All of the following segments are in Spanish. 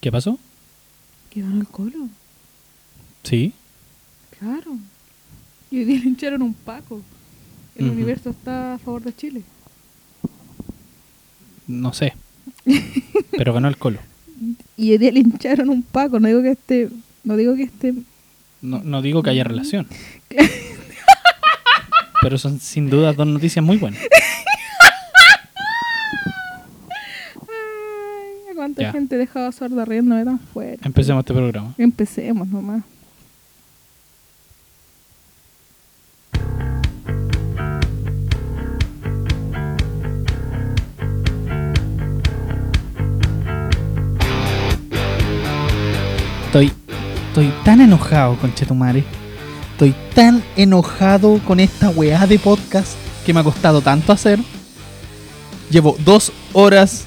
¿Qué pasó? Que ganó el Colo. Sí. Claro. Y hoy día lincharon un Paco. El universo está a favor de Chile. No sé. Pero ganó el colo. Y hoy día lincharon un Paco. No digo que esté. No digo que esté. No, no digo que haya relación. Pero son sin duda dos noticias muy buenas. Ay, ¿a cuánta Ya. gente dejaba sorda riéndome tan fuerte? Empecemos este programa. Empecemos nomás. Estoy, estoy tan enojado con Chetumare. Estoy tan enojado con esta weá de podcast que me ha costado tanto hacer. Llevo dos horas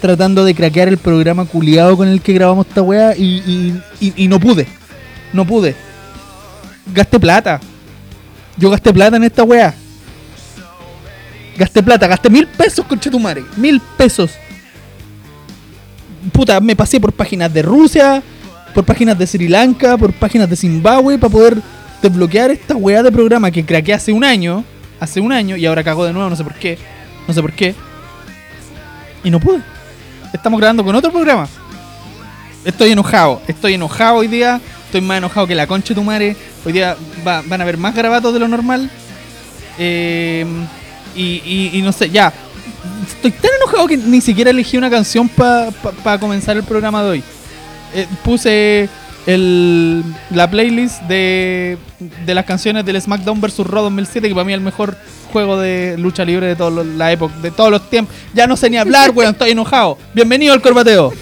tratando de craquear el programa culiado con el que grabamos esta weá y, y- y- no pude. No pude. Gasté plata. Yo gasté plata en esta weá. Gasté plata, gasté mil pesos con Chetumare. Mil pesos. Puta, me pasé por páginas de Rusia, por páginas de Sri Lanka, por páginas de Zimbabue para poder desbloquear esta weá de programa que craqueé hace un año, hace un año y ahora cago de nuevo, no sé por qué, no sé por qué. Y no pude. Estamos grabando con otro programa. Estoy enojado, estoy enojado hoy día, estoy más enojado que la concha de tu madre. Hoy día va- van a haber más grabatos de lo normal. Eh, y, no sé, ya. Estoy tan enojado que ni siquiera elegí una canción para comenzar el programa de hoy. Eh, puse el, la playlist de, de las canciones del SmackDown vs. Raw 2007, que para mí es el mejor juego de lucha libre de, los- la época, de todos los tiempos. Ya no sé ni hablar, weón, estoy enojado. Bienvenido al corbateo.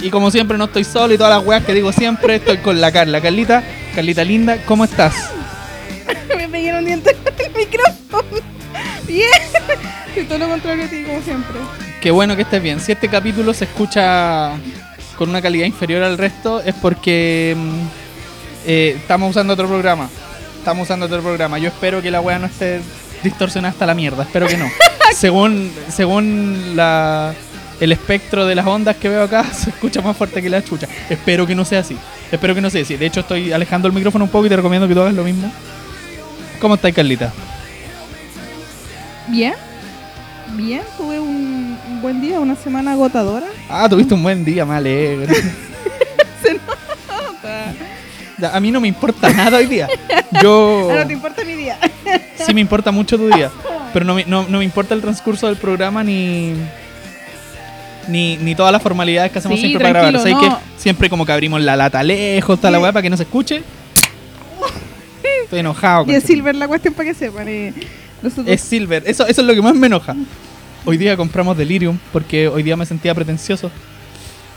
Y como siempre no estoy solo y todas las weas que digo siempre, estoy con la Carla. Carlita, Carlita linda, ¿cómo estás? Me pegué un diente con el micrófono. Bien. Todo lo contrario a ti, como siempre. Qué bueno que estés bien. Si este capítulo se escucha con una calidad inferior al resto, es porque mm, eh, estamos usando otro programa. Estamos usando otro programa. Yo espero que la wea no esté distorsionada hasta la mierda. Espero que no. según según la, el espectro de las ondas que veo acá, se escucha más fuerte que la chucha. Espero que no sea así. Espero que no sea así. De hecho, estoy alejando el micrófono un poco y te recomiendo que tú hagas lo mismo. ¿Cómo estás, Carlita? Bien. Bien, tuve un, un buen día, una semana agotadora. Ah, tuviste un buen día, me alegro. Ya, A mí no me importa nada hoy día. Yo Ah, no te importa mi día. sí me importa mucho tu día, pero no me, no, no me importa el transcurso del programa ni ni, ni todas las formalidades que hacemos Sí, siempre para grabar. tranquilo, ¿Sabes no. que siempre como que abrimos la lata lejos, toda la weá para que no se escuche? Estoy enojado. Y es concha. Silver la cuestión para que sepan. eh, nosotros- Es Silver, eso, eso es lo que más me enoja. Hoy día compramos Delirium porque hoy día me sentía pretencioso.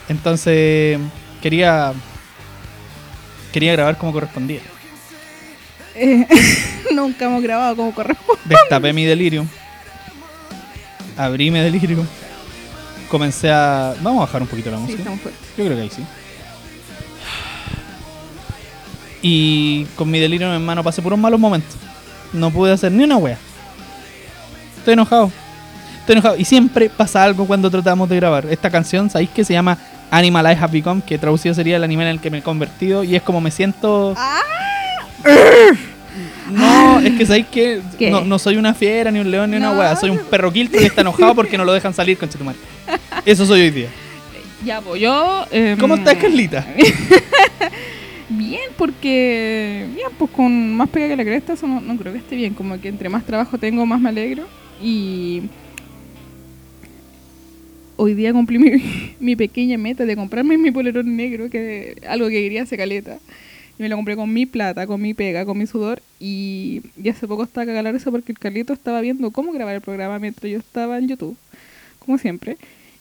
Entonces quería quería grabar como correspondía. eh, nunca hemos grabado como corresponde. Destapé mi Delirium. Abrí mi Delirium. Comencé a... Vamos a bajar un poquito la música. Yo creo que ahí sí. Y con mi Delirium en mano pasé puros malos momentos. No pude hacer ni una wea. Estoy enojado. Estoy enojado. Y siempre pasa algo cuando tratamos de grabar. Esta canción, ¿sabéis que se llama Animal I Have Become? Que traducido sería el animal en el que me he convertido. Y es como me siento... ¡Ah! No, es que sabéis que no, no soy una fiera, ni un león, ni una wea. Soy un perro quiltro que está enojado porque no lo dejan salir con Chetumare. Eso soy hoy día. Ya, pues yo. em, ¿Cómo estás, Carlita? Bien, porque. Bien, pues con más pega que la cresta, eso no, no creo que esté bien. Como que entre más trabajo tengo, más me alegro. Y. Hoy día cumplí mi, mi pequeña meta de comprarme mi polerón negro, que algo que quería hace caleta. Y me lo compré con mi plata, con mi pega, con mi sudor. Y, hace poco estaba cagada la risa porque el Carlito estaba viendo cómo grabar el programa mientras yo estaba en YouTube, como siempre.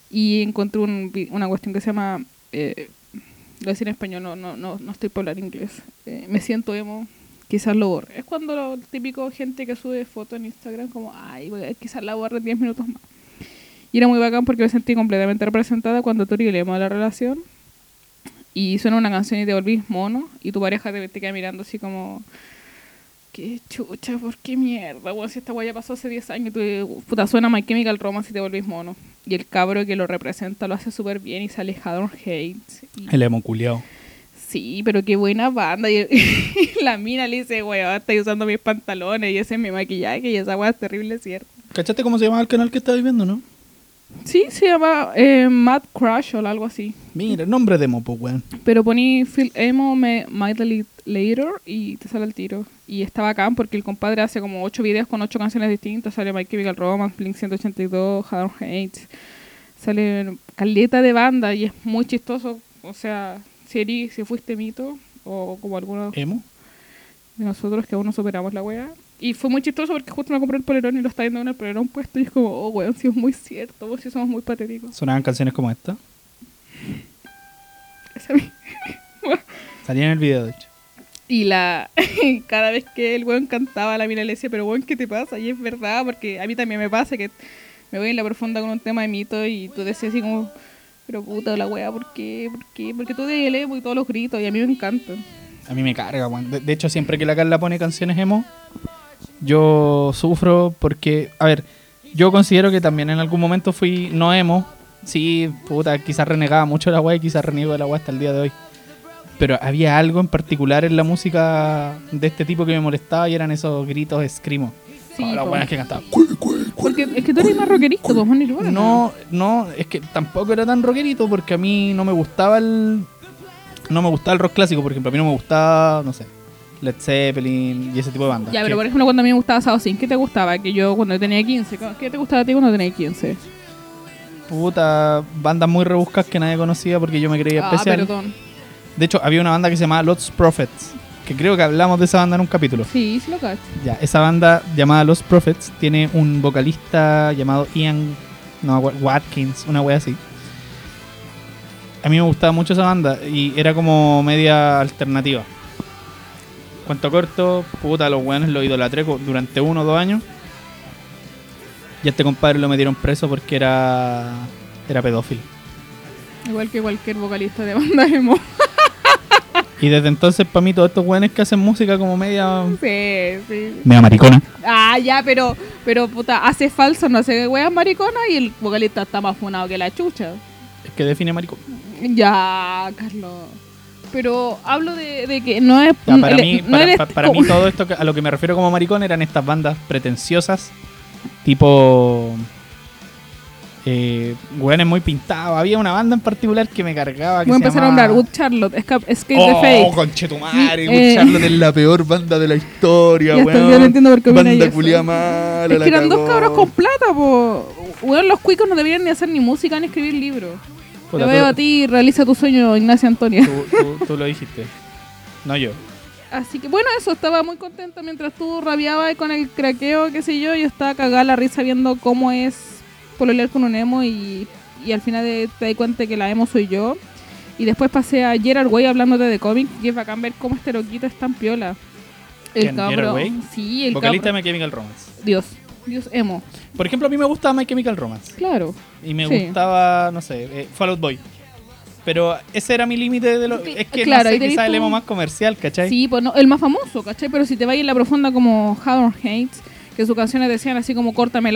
Y encontré un una cuestión que se llama. Eh, lo voy a decir en español, no, no, no, no estoy para hablar inglés. Eh, me siento emo, quizás lo borre. Es cuando lo típico gente que sube fotos en Instagram, como, ay, quizás la borre en 10 minutos más. Y era muy bacán porque me sentí completamente representada cuando tú de la relación y suena una canción y te volvís mono y tu pareja te, te queda mirando así como qué chucha, ¿por qué mierda? Bueno, si esta weá ya pasó hace 10 años, tú, puta, suena My Chemical Romance y te volvís mono. Y el cabro que lo representa lo hace súper bien y sale Hadron Hates. Y- El emo. Sí, pero qué buena banda. Y, la mina le dice, weón, estoy usando mis pantalones y ese es mi maquillaje y esa weá es terrible, ¿cierto? ¿Cachaste cómo se llama el canal que estabas viendo, no? Sí, se llama eh, Mad Crush o algo así. Mira, nombre de pues, weón. Pero poní Phil Emo me, My Delete Later y te sale el tiro. Y está bacán porque el compadre hace como 8 videos con 8 canciones distintas. Sale My Chemical Romance, Blink 182, Hadron Hates. Sale caleta de banda y es muy chistoso. O sea, si, si fuiste mito o como algunos ¿Emo? de nosotros que aún no superamos la wea. Y fue muy chistoso porque justo me compré el polerón y lo está viendo en el polerón puesto y es como, oh weón, sí es muy cierto, vos sí somos muy patéticos. Sonaban canciones como esta. Esa Salía en el video, de hecho. Y la cada vez que el weón cantaba, la mina le decía, pero weón, ¿qué te pasa? Y es verdad, porque a mí también me pasa que me voy en la profunda con un tema de mito y tú decías así como, pero puta la wea, ¿por qué? ¿Por qué? Porque tú de emo y todos los gritos y a mí me encantan. A mí me carga, weón. De, hecho, siempre que la Carla pone canciones emo, yo sufro porque, a ver, yo considero que también en algún momento fui no emo. Sí, puta, quizás renegaba mucho la weá y quizás reniego de la weá hasta el día de hoy. Pero había algo en particular en la música de este tipo que me molestaba y eran esos gritos screamo. Sí, Oh, las po. buenas que cantaban. Porque es que tú eres más rockerito, pues Nirvana. No, no, es que tampoco era tan rockerito porque a mí no me gustaba el. No me gustaba el rock clásico, por ejemplo. A mí no me gustaba, no sé, Led Zeppelin y ese tipo de bandas. Ya, que- pero por ejemplo, cuando a mí me gustaba Saucin, ¿qué te gustaba? Que yo cuando tenía 15, ¿qué te gustaba a ti cuando tenías 15? Puta, bandas muy rebuscas que nadie conocía porque yo me creía Ah, especial. perdón. De hecho, había una banda que se llamaba Lost Prophets, que creo que hablamos de esa banda en un capítulo. Sí, sí lo cacho. Ya, esa banda llamada Lost Prophets tiene un vocalista llamado Ian no, Wa- Watkins, una wea así. A mí me gustaba mucho esa banda y era como media alternativa. Cuento corto, puta, los weones lo idolatré durante uno o dos años. Y a este compadre lo metieron preso porque era era pedófilo. Igual que cualquier vocalista de banda emo. Y desde entonces, para mí, todos estos weones que hacen música como media. Sí, sí. media maricona. Ah, ya, pero, pero puta, hace falso, no hace weas maricona y el vocalista está más funado que la chucha. Es que define maricón. Ya, Carlos. Pero hablo de, de que no es. Ya, para el- mí, no para, eres mí todo esto a lo que me refiero como maricón eran estas bandas pretenciosas, tipo eh, hueones muy pintados. Había una banda en particular que me cargaba. Que Voy a empezar a llamaba- nombrar Good Charlotte, Escape, Escape Oh, the Fate. conchetumare, Sí, Good eh, Charlotte es la peor banda de la historia, weón. día no entiendo por qué Banda culia mala, Es que eran dos cabros con plata, po. Weón, los cuicos no deberían ni hacer ni música ni escribir libros. Te veo a ti, realiza tu sueño, Ignacia Antonia. Tú, tú- tú lo dijiste. No yo. Así que bueno, eso, estaba muy contenta mientras tú rabiabas con el craqueo, qué sé yo, yo estaba cagada la risa viendo cómo es pololear con un emo y, y al final de- te das cuenta que la emo soy yo. Y después pasé a Gerard Way hablándote de cómics y es bacán ver cómo este loquito es tan piola. El ¿Quién, Gerard cabro. Way? Sí, el Vocalista cabro. de My Chemical Romance. Dios, Dios emo. Por ejemplo, a mí me gustaba My Chemical Romance. Claro. Y me Sí. gustaba, no sé, eh, Fall Out Boy. Pero ese era mi límite de lo. Es que claro, no sé, quizás el emo más comercial, ¿cachai? Sí, pues no, el más famoso, ¿cachai? Pero si te vas en la profunda como Hadron Hates, que sus canciones decían así como córtame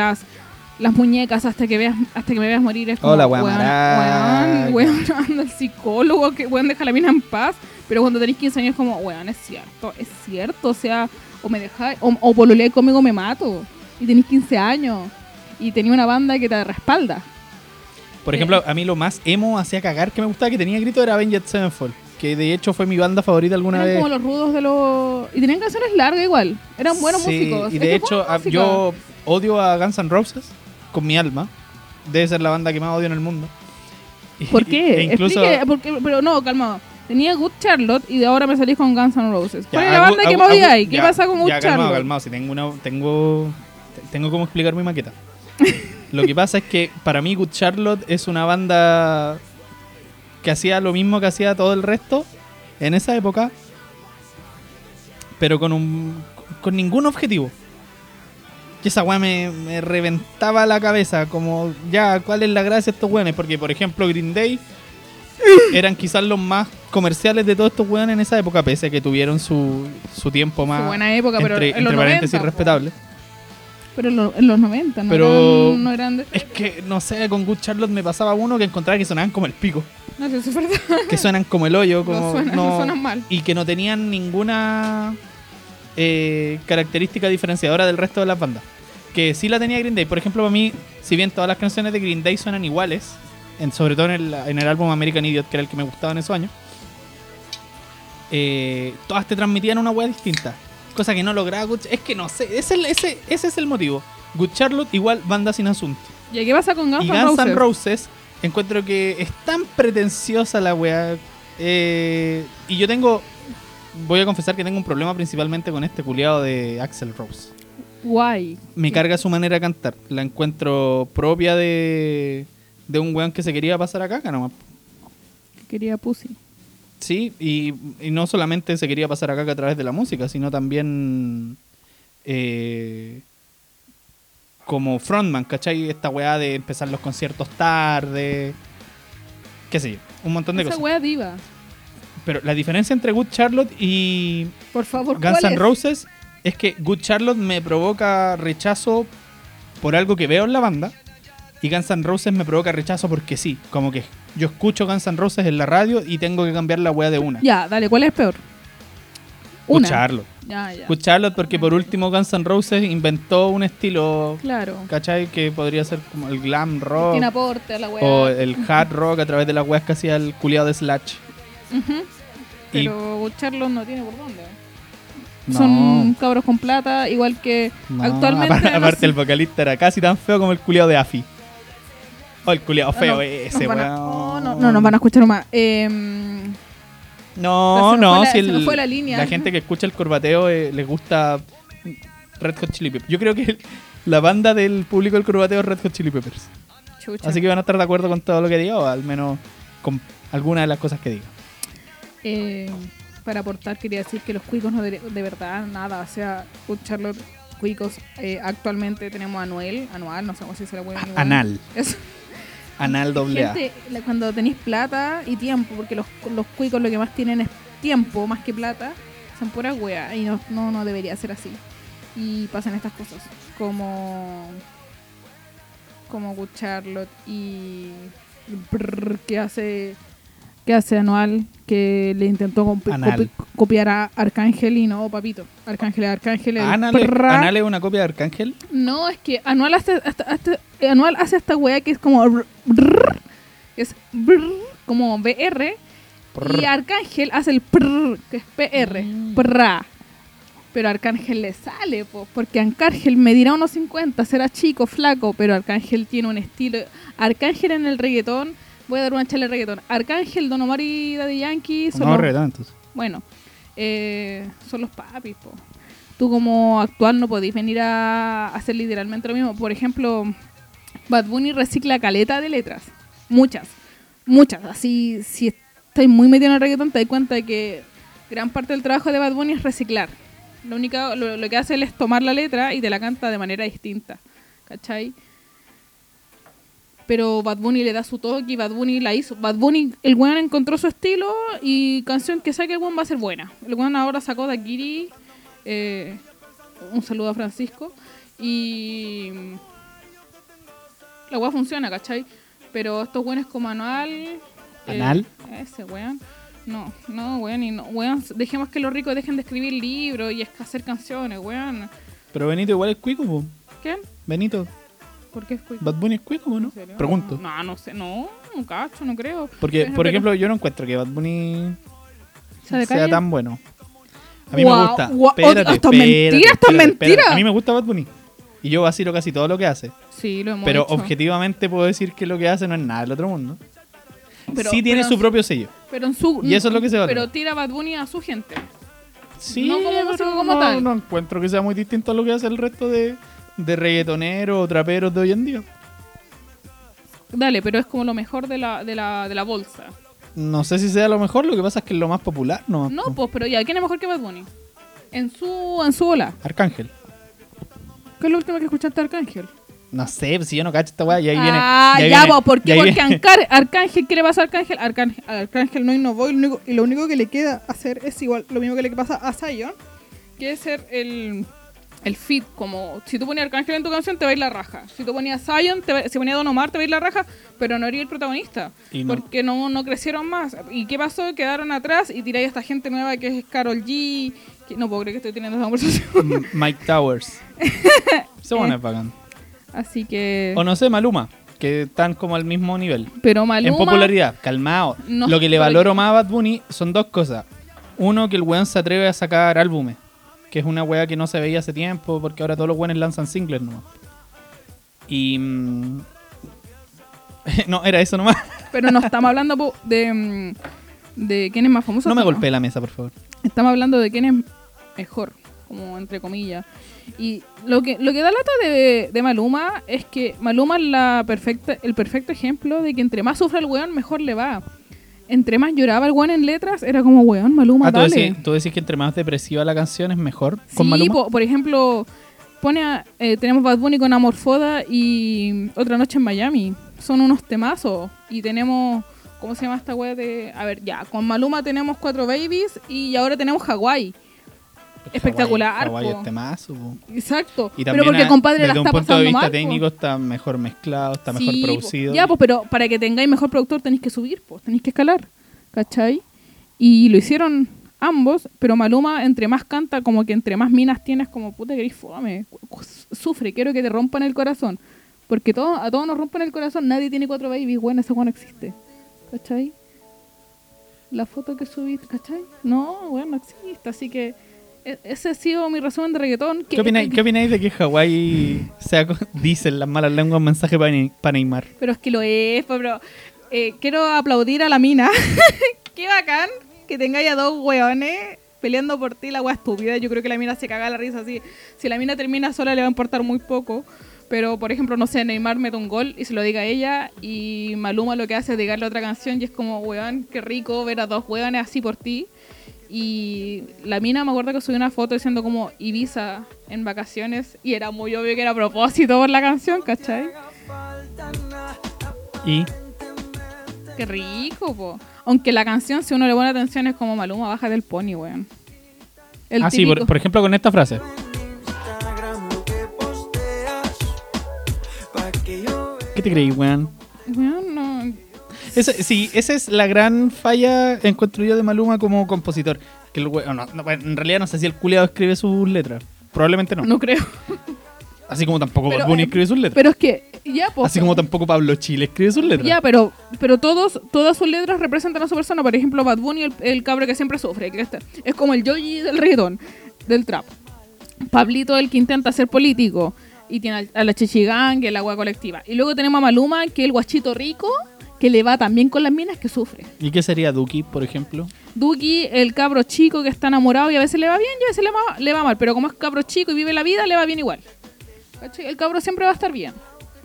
las, muñecas hasta que veas hasta que me veas morir. Es como, Hola, weón, weón, weón, anda el psicólogo, que weón, deja la mina en paz. Pero cuando tenés 15 años es como, weón, es cierto, es cierto, o sea, o me dejáis, o, o pololeáis conmigo me mato. Y tenés 15 años. Y tenía una banda que te respalda. Por ejemplo, a mí lo más emo hacía cagar que me gustaba que tenía grito era Avenged Sevenfold. Que de hecho fue mi banda favorita alguna Eran vez. como los rudos de los... Y tenían canciones largas igual. Eran buenos Sí, músicos. Y de hecho, yo odio a Guns N' Roses con mi alma. Debe ser la banda que más odio en el mundo. ¿Por qué? e incluso, Explique, porque, pero no, calma. Tenía Good Charlotte y de ahora me salís con Guns N' Roses. ¿Cuál es la banda que más odiáis? ¿Qué pasa con Good ya, calmado, Charlotte? calmado. Si tengo una, tengo, te- tengo como explicar mi maqueta. Lo que pasa es que para mí Good Charlotte es una banda que hacía lo mismo que hacía todo el resto en esa época, pero con un con ningún objetivo. Y esa weá me, me reventaba la cabeza, como ya, ¿cuál es la gracia de estos weones? Porque, por ejemplo, Green Day eran quizás los más comerciales de todos estos weones en esa época, pese a que tuvieron su, su tiempo más. Su buena época, pero entre, en entre los paréntesis 90, po. respetable. Pero en, lo- en los 90, ¿no? Pero- eran, no eran de- Es que, no sé, con Good Charlotte me pasaba uno que encontraba que sonaban como el pico. No sé si es verdad. Que suenan como el hoyo, como. no, suenan, no suenan mal. y que no tenían ninguna eh, característica diferenciadora del resto de las bandas. Que sí la tenía Green Day. Por ejemplo, para mí, si bien todas las canciones de Green Day suenan iguales, en, sobre todo en el, en el álbum American Idiot, que era el que me gustaba en esos años, eh, todas te transmitían una wea distinta. Cosa que no lograba Good Es que no sé, ese, es el- ese, ese es el motivo. Good Charlotte igual banda sin asunto. ¿Y qué pasa con Guns Y Guns N' Roses? Roses, encuentro que es tan pretenciosa la weá. eh, y yo tengo. Voy a confesar que tengo un problema principalmente con este culiado de Axel Rose. Guay. Me carga su manera de cantar. La encuentro propia de. de un weón que se quería pasar a caca nomás. Quería Pussy. Sí, y, y no solamente se quería pasar a caca a través de la música, sino también. eh, como frontman, ¿cachai? Esta weá de empezar los conciertos tarde. Qué sé yo, un montón de Esa cosas. wea diva. Pero la diferencia entre Good Charlotte y Por favor, Guns ¿cuál N' es? Roses es que Good Charlotte me provoca rechazo por algo que veo en la banda y Guns N' Roses me provoca rechazo porque sí, como que yo escucho Guns N' Roses en la radio y tengo que cambiar la weá de una. Ya, dale, ¿cuál es peor? Good. Charlotte. Ya, ya. Good Charlotte porque por último Guns N' Roses inventó un estilo, Claro. ¿cachai? Que podría ser como el glam rock Tiene aporte a la o el hard rock a través de las weas que hacía el culiado de Slash. Ujú. Y- Pero Charlos no tiene por dónde. No. Son cabros con plata, igual que No, actualmente. aparte, el vocalista era casi tan feo como el culiado de Afi. Oh, el culiado feo no, ese, weón. oh, no, no nos van a escuchar más. Em, No, no, la- si el- fue la línea. gente que escucha el corbateo eh, les gusta Red Hot Chili Peppers. Yo creo que la banda del público del corbateo es Red Hot Chili Peppers. chucha. Así que van a estar de acuerdo con todo lo que diga, o al menos con alguna de las cosas que diga. Eh, para aportar, quería decir que los cuicos no de, de verdad, nada. O sea, escucharlos cuicos. eh, actualmente tenemos anuel, anual, no sé cómo se dice la wea. igual. Anal. Eso. Anal doble A. Gente, cuando tenéis plata y tiempo, porque los, los cuicos lo que más tienen es tiempo más que plata, son puras weas. Y no, no, no debería ser así. Y pasan estas cosas. Como. Como Charlotte y. Brrr, que hace. Que hace anual. Que le intentó copi- copiar a Arcángel y no, papito. Arcángel Arcángel. el Anal. Anal es una copia de Arcángel. No, es que Anual hace, hasta- hasta- Anual hace esta wea que es como. brr, brr, que es como BR. Y. Arcángel hace el prr, que es PR. Mm. Prra. Pero Arcángel le sale, po, porque Arcángel medirá unos 50, será chico, flaco, pero Arcángel tiene un estilo. Arcángel en el reggaetón, voy a dar una charla de reggaetón. Arcángel, Don Omar y Daddy Yankee son No, los- reggaetón, entonces. bueno, eh, son los papis, po. Tú como actual no podés venir a hacer literalmente lo mismo. Por ejemplo, Bad Bunny recicla caleta de letras. Muchas. Muchas. Así, si estás muy metido en el reggaetón, te das cuenta de que gran parte del trabajo de Bad Bunny es reciclar. Lo, único, lo, lo que hace él es tomar la letra y te la canta de manera distinta. ¿Cachai? Pero Bad Bunny le da su toque y Bad Bunny la hizo. Bad Bunny, el weón encontró su estilo y canción que saque el weón va a ser buena. El weón ahora sacó Dakiri. Eh, un saludo a Francisco. Y. La weá funciona, ¿cachai? Pero estos weones como Anual. eh, ¿Anal? ese weón. No, no, weón. Y no, weón, dejemos que los ricos dejen de escribir libros y hacer canciones, weón. Pero Benito igual es cuico. ¿Quién? Benito. ¿Por qué es cuico? Bad Bunny es cuico, ¿no? Pregunto. No, no sé, no, no cacho, no creo. Porque, por ejemplo, yo no encuentro que Bad Bunny ¿Se de sea tan bueno. A mí me gusta. guau, Espérate, esto es espérate, mentira, esto es espérate, mentira. espérate. A mí me gusta Bad Bunny. Y yo vacilo casi todo lo que hace. Sí, lo hemos Pero hecho. objetivamente puedo decir que lo que hace no es nada del otro mundo. Pero- sí tiene pero- su propio sello. Pero en su... Y eso es lo que se valora. Pero tira Bad Bunny a su gente. Sí, No como pero músico como no, tal. no encuentro que sea muy distinto a lo que hace el resto de, de reggaetoneros o traperos de hoy en día. Dale, pero es como lo mejor de la, de la, de la bolsa. No sé si sea lo mejor, lo que pasa es que es lo más popular, ¿no? No, pues, pero ya, ¿quién es mejor que Bad Bunny? En su, en su ola. Arcángel. ¿Qué es lo último que escuchaste Arcángel? No sé, pues, si yo no cacho esta weá, y ahí viene. ah, ya, viene- po, ¿por y qué? Porque viene- Arcángel, ¿qué le pasa a Arcángel? Arcángel, Arcángel no innovó y lo, único, y lo único que le queda hacer es igual, lo mismo que le pasa a Zion, que es ser el, el fit, como si tú ponías Arcángel en tu canción te va a ir la raja, si tú ponías Zion, te va- si ponías Don Omar te va a ir la raja, pero no eres el protagonista, no. porque no, no crecieron más. ¿Y qué pasó? Quedaron atrás y tiráis a esta gente nueva que es Carol G, que no puedo creer que estoy teniendo esta conversación. Mike Towers. Eh. es bacán. Así que... O no sé, Maluma, que están como al mismo nivel. Pero Maluma... En popularidad, calmado. No Lo que le valoro más a Bad Bunny son dos cosas. Uno, que el weón se atreve a sacar álbumes, que es una weá que no se veía hace tiempo, porque ahora todos los weones lanzan singles nomás. Y... mm, no, era eso nomás. Pero no estamos hablando po, de, mm, de quién es más famoso. No me ¿no? golpee la mesa, por favor. Estamos hablando de quién es mejor, como entre comillas. Y lo que, lo que da lata de, de Maluma es que Maluma es la perfecta, el perfecto ejemplo de que entre más sufre el weón, mejor le va. Entre más lloraba el weón en letras, era como weón, Maluma, Ah, ¿tú dale. decís, tú decís que entre más depresiva la canción es mejor con Sí, Maluma. po- por ejemplo, pone a- eh, tenemos Bad Bunny con Amorfoda y Otra Noche en Miami. Son unos temazos. Y tenemos, ¿cómo se llama esta wea de...? A ver, ya, con Maluma tenemos Cuatro Babies y ahora tenemos Hawái. Espectacular, Hawái po. es temazo, po. Exacto. Y pero porque a- compadre la desde un está punto de vista mal, po. técnico está mejor mezclado, está mejor Sí, po. producido. Ya, pues, pero para que tengáis mejor productor tenéis que subir, pues, tenéis que escalar, ¿cachai? Y lo hicieron ambos, pero Maluma entre más canta, como que entre más minas tienes, como puta que eres fome, sufre, quiero que te rompan el corazón. Porque todo, a todos nos rompen el corazón, nadie tiene cuatro babies, bueno, ese no existe, ¿cachai? La foto que subiste, ¿cachai? No, bueno, no existe, así que ese ha sido mi resumen de reggaetón. ¿Qué opináis, ¿Qué opináis de que Hawái sea, dicen las malas lenguas, un mensaje para, Ney- para Neymar? Pero es que lo es, pero eh, quiero aplaudir a la mina. Qué bacán que tengáis a dos weones peleando por ti, la wea estúpida. Yo creo que la mina se caga la risa así. Si la mina termina sola le va a importar muy poco. Pero, por ejemplo, no sé, Neymar mete un gol y se lo diga a ella y Maluma lo que hace es dedicarle otra canción y es como, weón, qué rico ver a dos weones así por ti. Y la mina me acuerdo que subió una foto diciendo como Ibiza en vacaciones y era muy obvio que era a propósito por la canción, ¿cachai? Y Qué rico, po. Aunque la canción, si uno le pone atención, es como Maluma, baja del pony, weón. El ah, sí, por, ejemplo, con esta frase. ¿Qué te creí, weón? Weón, sí, esa es la gran falla, encuentro yo, de Maluma como compositor. Que el we- no, no, en realidad no sé si el culiado escribe sus letras. Probablemente no. No creo. Así como tampoco Pero, Bad Bunny eh, escribe sus letras. Pero es que, ya, po. Así como tampoco Pablo Chile escribe sus letras. Ya, pero, pero todos, todas sus letras representan a su persona. Por ejemplo, Bad Bunny, el, el cabro que siempre sufre. que está- es como el Yogi del reggaetón, del trap. Pablito, el que intenta ser político. Y tiene a la Chichigang, la agua colectiva. Y luego tenemos a Maluma, que es el guachito rico, que le va también con las minas, que sufre. ¿Y qué sería Duki, por ejemplo? Duki, el cabro chico que está enamorado y a veces le va bien y a veces le va, le va mal. Pero como es cabro chico y vive la vida, le va bien igual. ¿Cachai? El cabro siempre va a estar bien.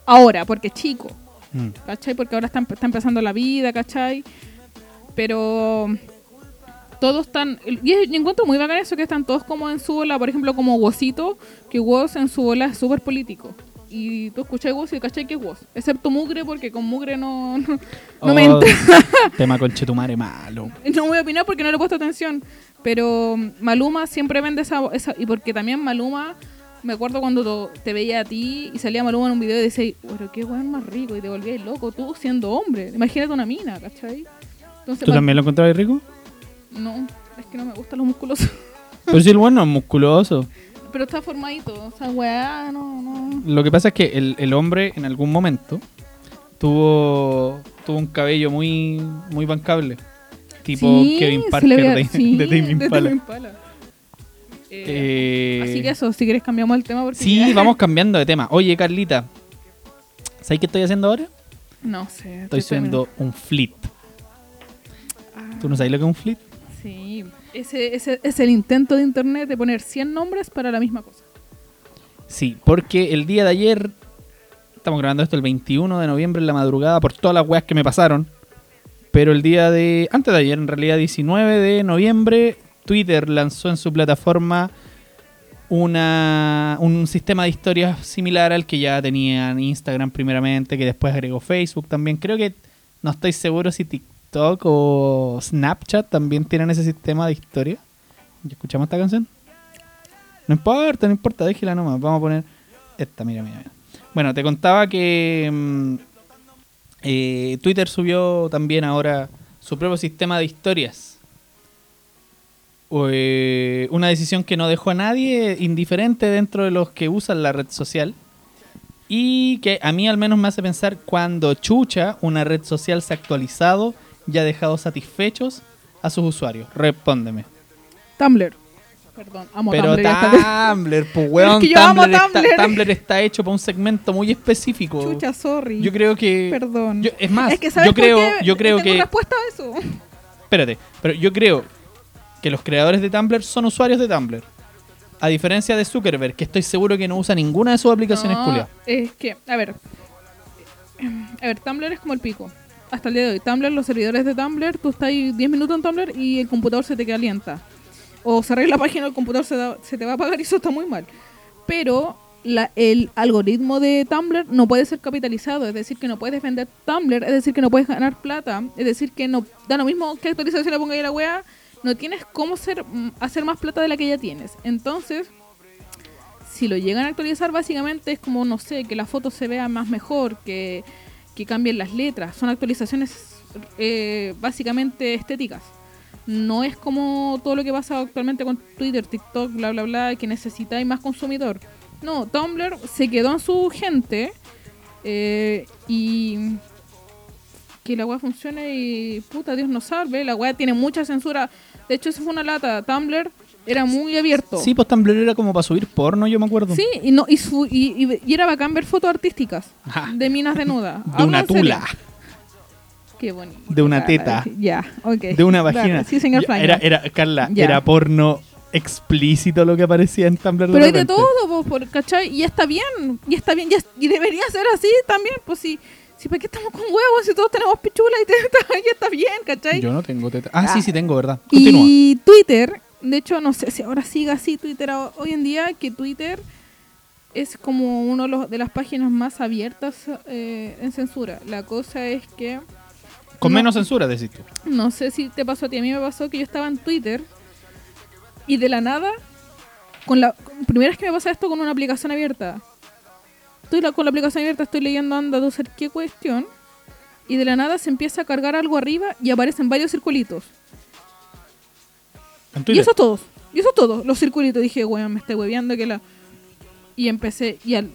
Ahora, porque es chico. Mm. ¿cachai? Porque ahora está, empe- está empezando la vida, ¿cachai? Pero todos están... Y encuentro muy bacán eso que están todos como en su bola, por ejemplo, como Wosito, que Woz en su bola es súper político. Y tú escuchas Woz y cachai que es Woz. Excepto Mugre, porque con Mugre no, no, no me Oh, entra. tema con Chetumare malo. No voy a opinar porque no le he puesto atención. Pero Maluma siempre vende esa, esa- Y porque también Maluma. Me acuerdo cuando te veía a ti y salía Maluma en un video y decía, pero qué weón más rico. Y te volvías loco, tú siendo hombre. Imagínate una mina, ¿cachai? Entonces, ¿Tú también lo encontrabas rico? No, es que no me gustan los musculosos. Pero si el bueno es musculoso. pero está formadito. O sea, weá, no, no. Lo que pasa es que el, el hombre en algún momento tuvo, tuvo un cabello muy, muy bancable. Tipo Sí, Kevin se Parker le veía- de, sí, de Tame Impala. Impala. Eh, Eh, Así que eso, si quieres cambiamos el tema porque Sí, ya- vamos cambiando de tema. Oye, Carlita, ¿sabes qué estoy haciendo ahora? No sé. Estoy haciendo un flit. ¿Tú no sabes lo que es un flit? Sí, ese, ese es el intento de internet de poner 100 nombres para la misma cosa. Sí, porque el día de ayer, estamos grabando esto el 21 de noviembre en la madrugada por todas las weas que me pasaron. Pero el día de, antes de ayer, en realidad 19 de noviembre, Twitter lanzó en su plataforma una, un sistema de historias similar al que ya tenían Instagram primeramente, que después agregó Facebook también. Creo que no estoy seguro si TikTok o Snapchat también tienen ese sistema de historia. ¿Ya escuchamos esta canción? No importa, no importa, déjela nomás. Vamos a poner esta, mira, mira, mira. Bueno, te contaba que mm, eh, Twitter subió también ahora su propio sistema de historias. Eh, una decisión que no dejó a nadie indiferente dentro de los que usan la red social. Y que a mí al menos me hace pensar cuando chucha una red social se ha actualizado y ha dejado satisfechos a sus usuarios. Respóndeme. Tumblr. Perdón, amo Pero Tumblr. está. Tumblr, pues weón, que yo amo Tumblr, está, Tumblr. Está hecho para un segmento muy específico. Chucha, sorry. Yo creo que. Perdón. yo- es más, es que ¿sabes yo por creo, qué? yo creo Tengo que. respuesta a eso. Espérate, pero yo creo que los creadores de Tumblr son usuarios de Tumblr. A diferencia de Zuckerberg, que estoy seguro que no usa ninguna de sus aplicaciones No. Es que, a ver. A ver, Tumblr es como el pico. Hasta el día de hoy. Tumblr, los servidores de Tumblr, tú estás ahí 10 minutos en Tumblr y el computador se te calienta. O cerráis la página, el computador se, da- se te va a apagar y eso está muy mal. Pero la- el algoritmo de Tumblr no puede ser capitalizado, es decir, que no puedes vender Tumblr, es decir, que no puedes ganar plata, es decir, que no da lo mismo que actualización le ponga ahí la wea, no tienes cómo ser, mm, hacer más plata de la que ya tienes. Entonces, si lo llegan a actualizar, básicamente es como, no sé, que la foto se vea más mejor, que, que cambien las letras. Son actualizaciones eh, básicamente estéticas. No es como todo lo que pasa actualmente con Twitter, TikTok, bla, bla, bla, que necesitáis más consumidor. No, Tumblr se quedó en su gente eh, y que la weá funcione y puta, Dios nos salve. La weá tiene mucha censura. De hecho, eso fue una lata. Tumblr era muy abierto. Sí, pues Tumblr era como para subir porno, yo me acuerdo. Sí, y, no, y, su- y, y- y era bacán ver fotos artísticas Ajá. de minas desnudas. De una tula, Qué bonito. De una teta. Ya, ok. de una Claro, vagina. Sí, señor Flyer. Era, era, Carla, era porno explícito lo que aparecía en Tumblr. Pero hay de todo, por, ¿cachai? Y está bien, y está bien, y, debería ser así también, pues si, si ¿para qué estamos con huevos si todos tenemos pichula y? Y está bien, ¿cachai? Yo no tengo teta. Ah, Ah. sí, sí tengo, ¿verdad? Continúa. Y Twitter, de hecho, no sé si ahora siga así Twitter ho- hoy en día, que Twitter es como uno de, las páginas más abiertas eh, en censura. La cosa es que, Con no. menos censura, decís tú. no sé si te pasó a ti, a mí me pasó que yo estaba en Twitter y de la nada, con la primera vez que me pasa esto con una aplicación abierta, estoy la- con la aplicación abierta, estoy leyendo anda a ser qué cuestión, y de la nada se empieza a cargar algo arriba y aparecen varios circulitos. Y eso todos. Y eso todo. Los circulitos. Dije, weón, me estoy hueveando que la. Y empecé. Y al.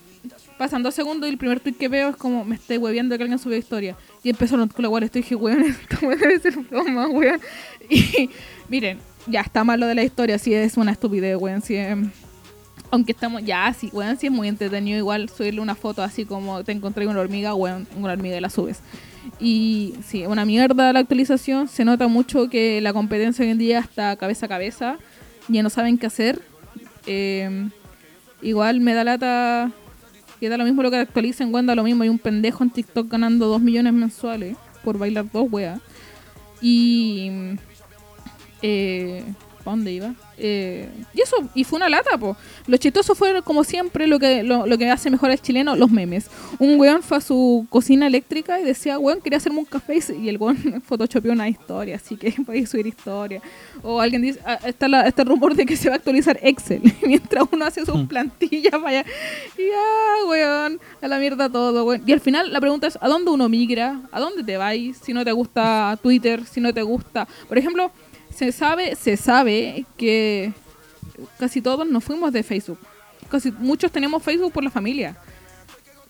Pasan dos segundos y el primer tweet que veo es como, me estoy hueveando que alguien subió historia. Y empezaron con la cual estoy dije, weón, weón debe ser broma, weón. Y miren, ya está mal lo de la historia, si es una estupidez, weón. Si es- aunque estamos, ya, sí, weón, si es muy entretenido igual subirle una foto así como te encontré con una hormiga, weón, una hormiga y la subes. Y sí, una mierda la actualización. Se nota mucho que la competencia hoy en día está cabeza a cabeza. Ya no saben qué hacer. Eh, igual me da lata que da lo mismo lo que actualicen, weón, da lo mismo. Hay un pendejo en TikTok ganando 2 millones mensuales por bailar dos weas. Y. Eh, ¿pa' dónde iba? Eh, y eso, y fue una lata, po. Lo chistoso fue, como siempre, lo que, lo, lo que hace mejor al chileno, los memes. Un weón fue a su cocina eléctrica y decía, weón, quería hacerme un café. y el weón photoshopeó una historia, así que podéis subir historia. O alguien dice, ah, está la- este rumor de que se va a actualizar Excel mientras uno hace sus Mm. plantillas para allá. Y ah, weón, a la mierda todo, weón. Y al final la pregunta es, ¿a dónde uno migra? ¿A dónde te vais? Si no te gusta Twitter, si no te gusta... Por ejemplo, se sabe, se sabe que casi todos nos fuimos de Facebook. Casi muchos tenemos Facebook por la familia.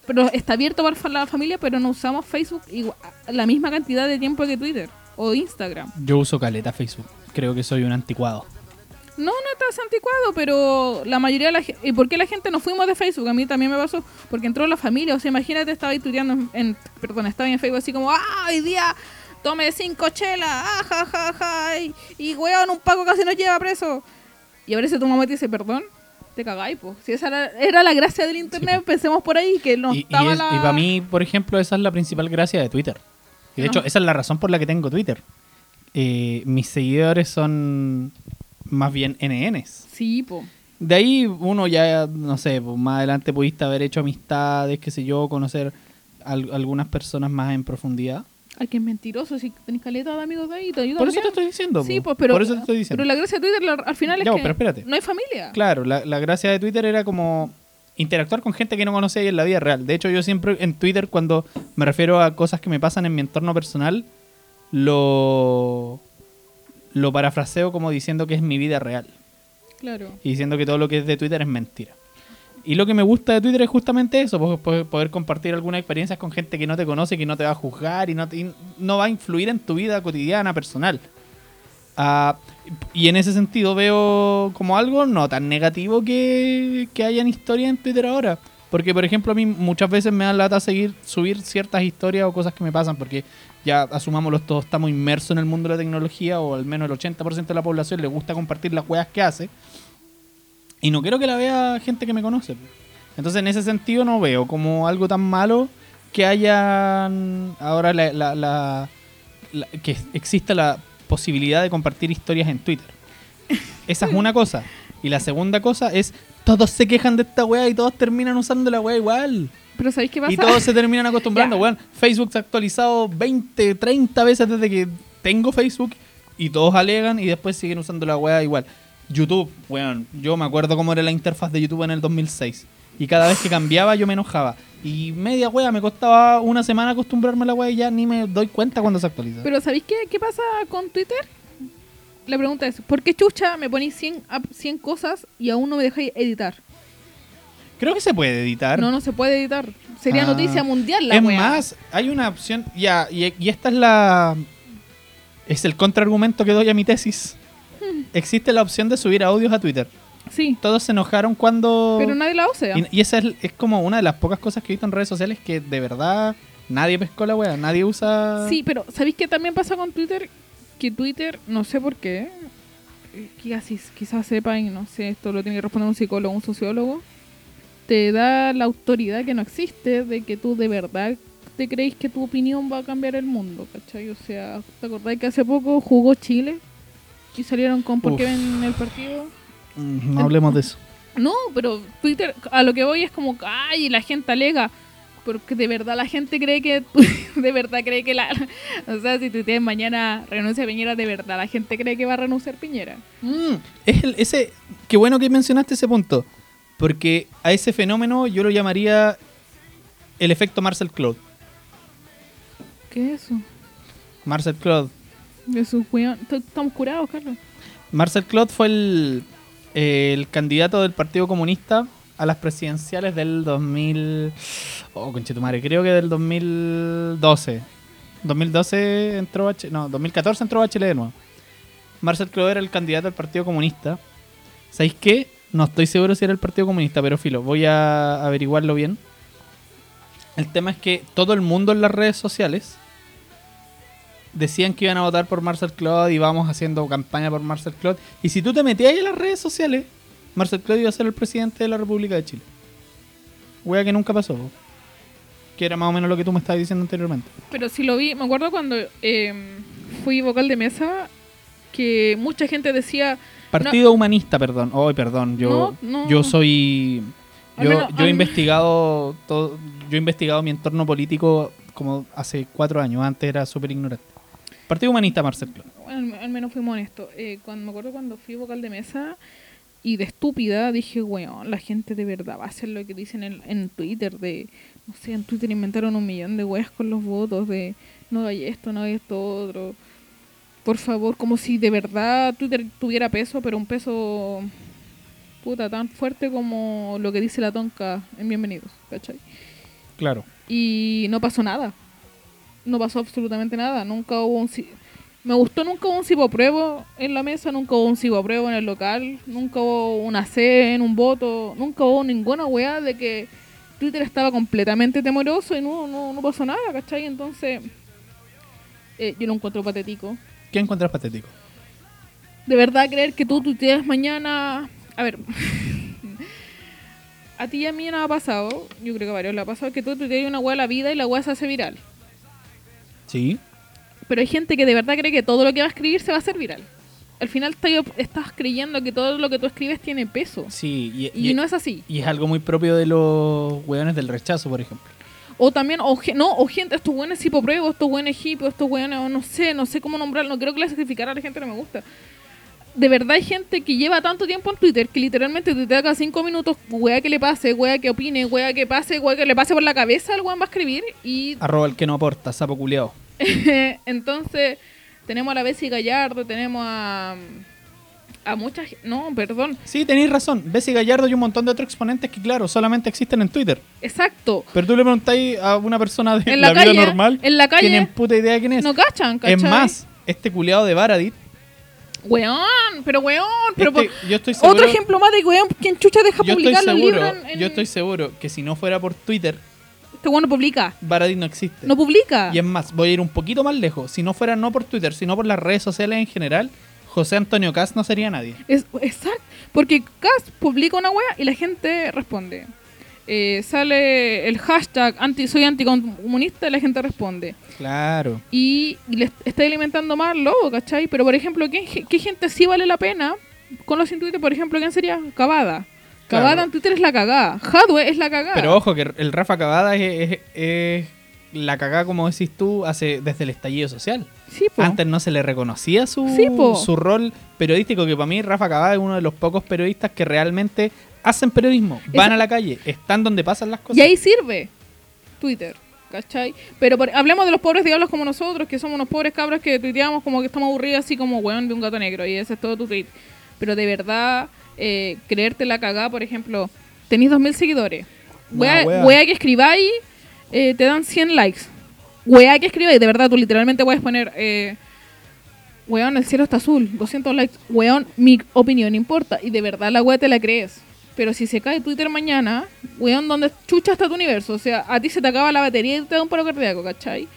Pero está abierto para la familia, pero no usamos Facebook igua- la misma cantidad de tiempo que Twitter o Instagram. Yo uso caleta Facebook. Creo que soy un anticuado. No, no estás anticuado, pero la mayoría de la gente... ¿Y por qué la gente nos fuimos de Facebook? A mí también me pasó. Porque entró la familia. O sea, imagínate, estaba en, en- Perdón, estaba en Facebook así como... ¡Ah, hoy día tome cinco chelas! ¡Ah, ja, ja, ja! Y, y weón, un paco casi nos lleva preso. Y aparece tu mamá y te dice, perdón, te cagáis, po. Si esa era, era la gracia del internet, pensemos por ahí que no y, y estaba es- la... y para mí, por ejemplo, esa es la principal gracia de Twitter. Y de No. hecho, esa es la razón por la que tengo Twitter. Eh, mis seguidores son más bien NNs. Sí, po. De ahí uno ya, no sé, pues más adelante pudiste haber hecho amistades, qué sé yo, conocer al- algunas personas más en profundidad. Ay, que es mentiroso, si tenés caleta de amigos de ahí, te ayudan Por eso te estoy diciendo. Sí, pues, pero, Por eso te estoy diciendo. pero la gracia de Twitter la- al final es Ya, que pero espérate. no hay familia. Claro, la, la gracia de Twitter era como interactuar con gente que no conocía en la vida real. De hecho, yo siempre en Twitter, cuando me refiero a cosas que me pasan en mi entorno personal, lo, lo parafraseo como diciendo que es mi vida real. Claro. Y diciendo que todo lo que es de Twitter es mentira. Y lo que me gusta de Twitter es justamente eso, po- po- poder compartir algunas experiencias con gente que no te conoce, que no te va a juzgar y no, te- y no va a influir en tu vida cotidiana, personal. Ah, y en ese sentido veo como algo no tan negativo que, que hayan historias en Twitter ahora. Porque, por ejemplo, a mí muchas veces me da lata seguir, subir ciertas historias o cosas que me pasan, porque ya asumámoslo, todos estamos inmersos en el mundo de la tecnología, o al menos el 80% de la población le gusta compartir las weas que hace. Y no quiero que la vea gente que me conoce. Entonces, en ese sentido, no veo como algo tan malo que hayan ahora la, la- la- la- que exista la posibilidad de compartir historias en Twitter. Esa es una cosa. Y la segunda cosa es, todos se quejan de esta wea y todos terminan usando la wea igual. Pero ¿sabéis qué pasa? Y todos se terminan acostumbrando, weón. Facebook se ha actualizado 20, 30 veces desde que tengo Facebook y todos alegan y después siguen usando la weá igual. YouTube, weón, yo me acuerdo cómo era la interfaz de YouTube en el 2006. Y cada vez que cambiaba yo me enojaba. Y media weá, me costaba una semana acostumbrarme a la weá y ya ni me doy cuenta cuando se actualiza. Pero ¿sabéis qué, qué pasa con Twitter? La pregunta es, ¿por qué chucha me ponéis 100, ap- 100 cosas y aún no me dejáis editar? Creo que se puede editar. No, no se puede editar. Sería Ah. noticia mundial la es wea. más, hay una opción, ya, y, y esta es la... Es el contraargumento que doy a mi tesis. Hmm. Existe la opción de subir audios a Twitter. Sí, Todos se enojaron cuando... pero nadie la usa. Y, y esa es, es como una de las pocas cosas que he visto en redes sociales que de verdad nadie pescó la wea, nadie usa... Sí, pero ¿sabéis qué también pasa con Twitter? Que Twitter, no sé por qué, quizás, quizás sepan, y no sé, esto lo tiene que responder un psicólogo, un sociólogo, te da la autoridad que no existe de que tú de verdad te creéis que tu opinión va a cambiar el mundo, ¿cachai? O sea, ¿te acordáis que hace poco jugó Chile? Y salieron con ¿por qué ven el partido? No hablemos de eso. No, pero Twitter, a lo que voy es como, ay, la gente alega. Porque de verdad la gente cree que, de verdad cree que la, o sea, si tú tienes mañana renuncia a Piñera, de verdad la gente cree que va a renunciar Piñera. Mm, es el- ese, qué bueno que mencionaste ese punto, porque a ese fenómeno yo lo llamaría el efecto Marcel Claude. ¿Qué es eso? Marcel Claude. Weón. T- Estamos curados, Carlos. Marcel Claude fue el, el candidato del Partido Comunista a las presidenciales del 2000. Oh, conchetumare, creo que del 2012. 2012 entró Bachelet. No, 2014 entró Bachelet de nuevo. Marcel Claude era el candidato del Partido Comunista. ¿Sabéis qué? No estoy seguro si era el Partido Comunista, pero filo, voy a averiguarlo bien. El tema es que todo el mundo en las redes sociales decían que iban a votar por Marcel Claude y vamos haciendo campaña por Marcel Claude. Y si tú te metías ahí en las redes sociales, Marcel Claude iba a ser el presidente de la República de Chile. Wea que nunca pasó. Que era más o menos lo que tú me estabas diciendo anteriormente. Pero sí lo vi, me acuerdo cuando eh, fui vocal de mesa, que mucha gente decía, Partido Humanista, perdón. Ay, perdón. Yo, No, no. yo soy. Yo, menos- yo he investigado todo, yo he investigado mi entorno político como hace cuatro años. Antes era súper ignorante. Partido Humanista, Marcel Claude. al, al menos fuimos honestos, eh, cuando, me acuerdo cuando fui vocal de mesa y de estúpida dije, weón, la gente de verdad va a hacer lo que dicen en, en Twitter, de, no sé, en Twitter inventaron un millón de weas con los votos, de no hay esto, no hay esto otro. Por favor, como si de verdad Twitter tuviera peso, pero un peso puta tan fuerte como lo que dice la tonca en Bienvenidos, ¿cachai? Claro. y no pasó nada. No pasó absolutamente nada. Nunca hubo un... Me gustó, nunca hubo un pruebo en la mesa, nunca hubo un pruebo en el local, nunca hubo una C en un voto, nunca hubo ninguna weá de que Twitter estaba completamente temoroso y no, no, no pasó nada, ¿cachai? Entonces, eh, yo lo encuentro patético. ¿Qué encuentras patético? De verdad creer que tú tuiteas mañana... A ver... A ti y a mí no ha pasado, yo creo que a varios le ha pasado, que tú tuiteas una weá a la vida y la weá se hace viral. Sí. Pero hay gente que de verdad cree que todo lo que va a escribir se va a hacer viral. al final estás, estás creyendo que todo lo que tú escribes tiene peso. Sí, y, Y, y- no es así. y es algo muy propio de los weones del rechazo, por ejemplo. O también, o, no, o gente, estos buenos hipopruebo, estos buenos hipo, estos buenos, no sé, no sé cómo nombrarlo, no quiero clasificar a la gente no me gusta. De verdad hay gente que lleva tanto tiempo en Twitter que literalmente tuitea cada cinco minutos, wea que le pase, wea que opine, wea que pase, wea que le pase por la cabeza, el weón va a escribir y Arroba el que no aporta, sapo culiao. entonces tenemos a la Bessie Gallardo, tenemos a a muchas, no, perdón, Sí, tenéis razón. Bessie Gallardo y un montón de otros exponentes que, claro, solamente existen en Twitter. exacto. Pero tú le preguntáis a una persona de En la, la vida calle, normal, en la calle, tienen puta idea de quién es. No cachan, ¿cachai? es más, este culiado de Baradit, Weón, pero weón, pero este- por- yo estoy seguro, Otro ejemplo más de weón, ¿quién chucha deja yo estoy publicar los seguro, libros en, en- yo estoy seguro que si no fuera por Twitter, Este weón no publica. Baradit no existe. No publica. Y es más, voy a ir un poquito más lejos. Si no fuera no por Twitter, sino por las redes sociales en general, José Antonio Cast no sería nadie. Es, exacto. Porque Cast publica una wea y la gente responde. Eh, sale el hashtag anti, soy anticomunista y la gente responde. Claro. Y le está alimentando más lobo, ¿cachai? Pero por ejemplo, ¿qué, qué gente sí vale la pena con los en Twitter? Por ejemplo, ¿quién sería? Cavada. Cavada Claro. en Twitter es la cagada. Hadwe es la cagada. Pero ojo, que el Rafa Cavada es, es- es la cagada, como decís tú, hace desde el estallido social. sí, po. Antes no se le reconocía su, Sí, su rol periodístico, que para mí Rafa Cavada es uno de los pocos periodistas que realmente hacen periodismo. Van Esa- a la calle, están donde pasan las cosas. Y ahí sirve Twitter, ¿cachai? Pero por- hablemos de los pobres diablos como nosotros, que somos unos pobres cabros que tuiteamos como que estamos aburridos, así como weón de un gato negro, y ese es todo tu tweet. Pero de verdad, eh, creerte la cagada, por ejemplo, tenéis 2.000 seguidores. Wea, wea. wea que escribáis, eh, te dan 100 likes. Wea que escribáis, de verdad, tú literalmente puedes poner... Eh, Weón, el cielo está azul, 200 likes. Weón, mi opinión importa. Y de verdad la wea te la crees. Pero si se cae Twitter mañana, weón, ¿dónde chucha está tu universo? O sea, a ti se te acaba la batería y te da un paro cardíaco, ¿cachai?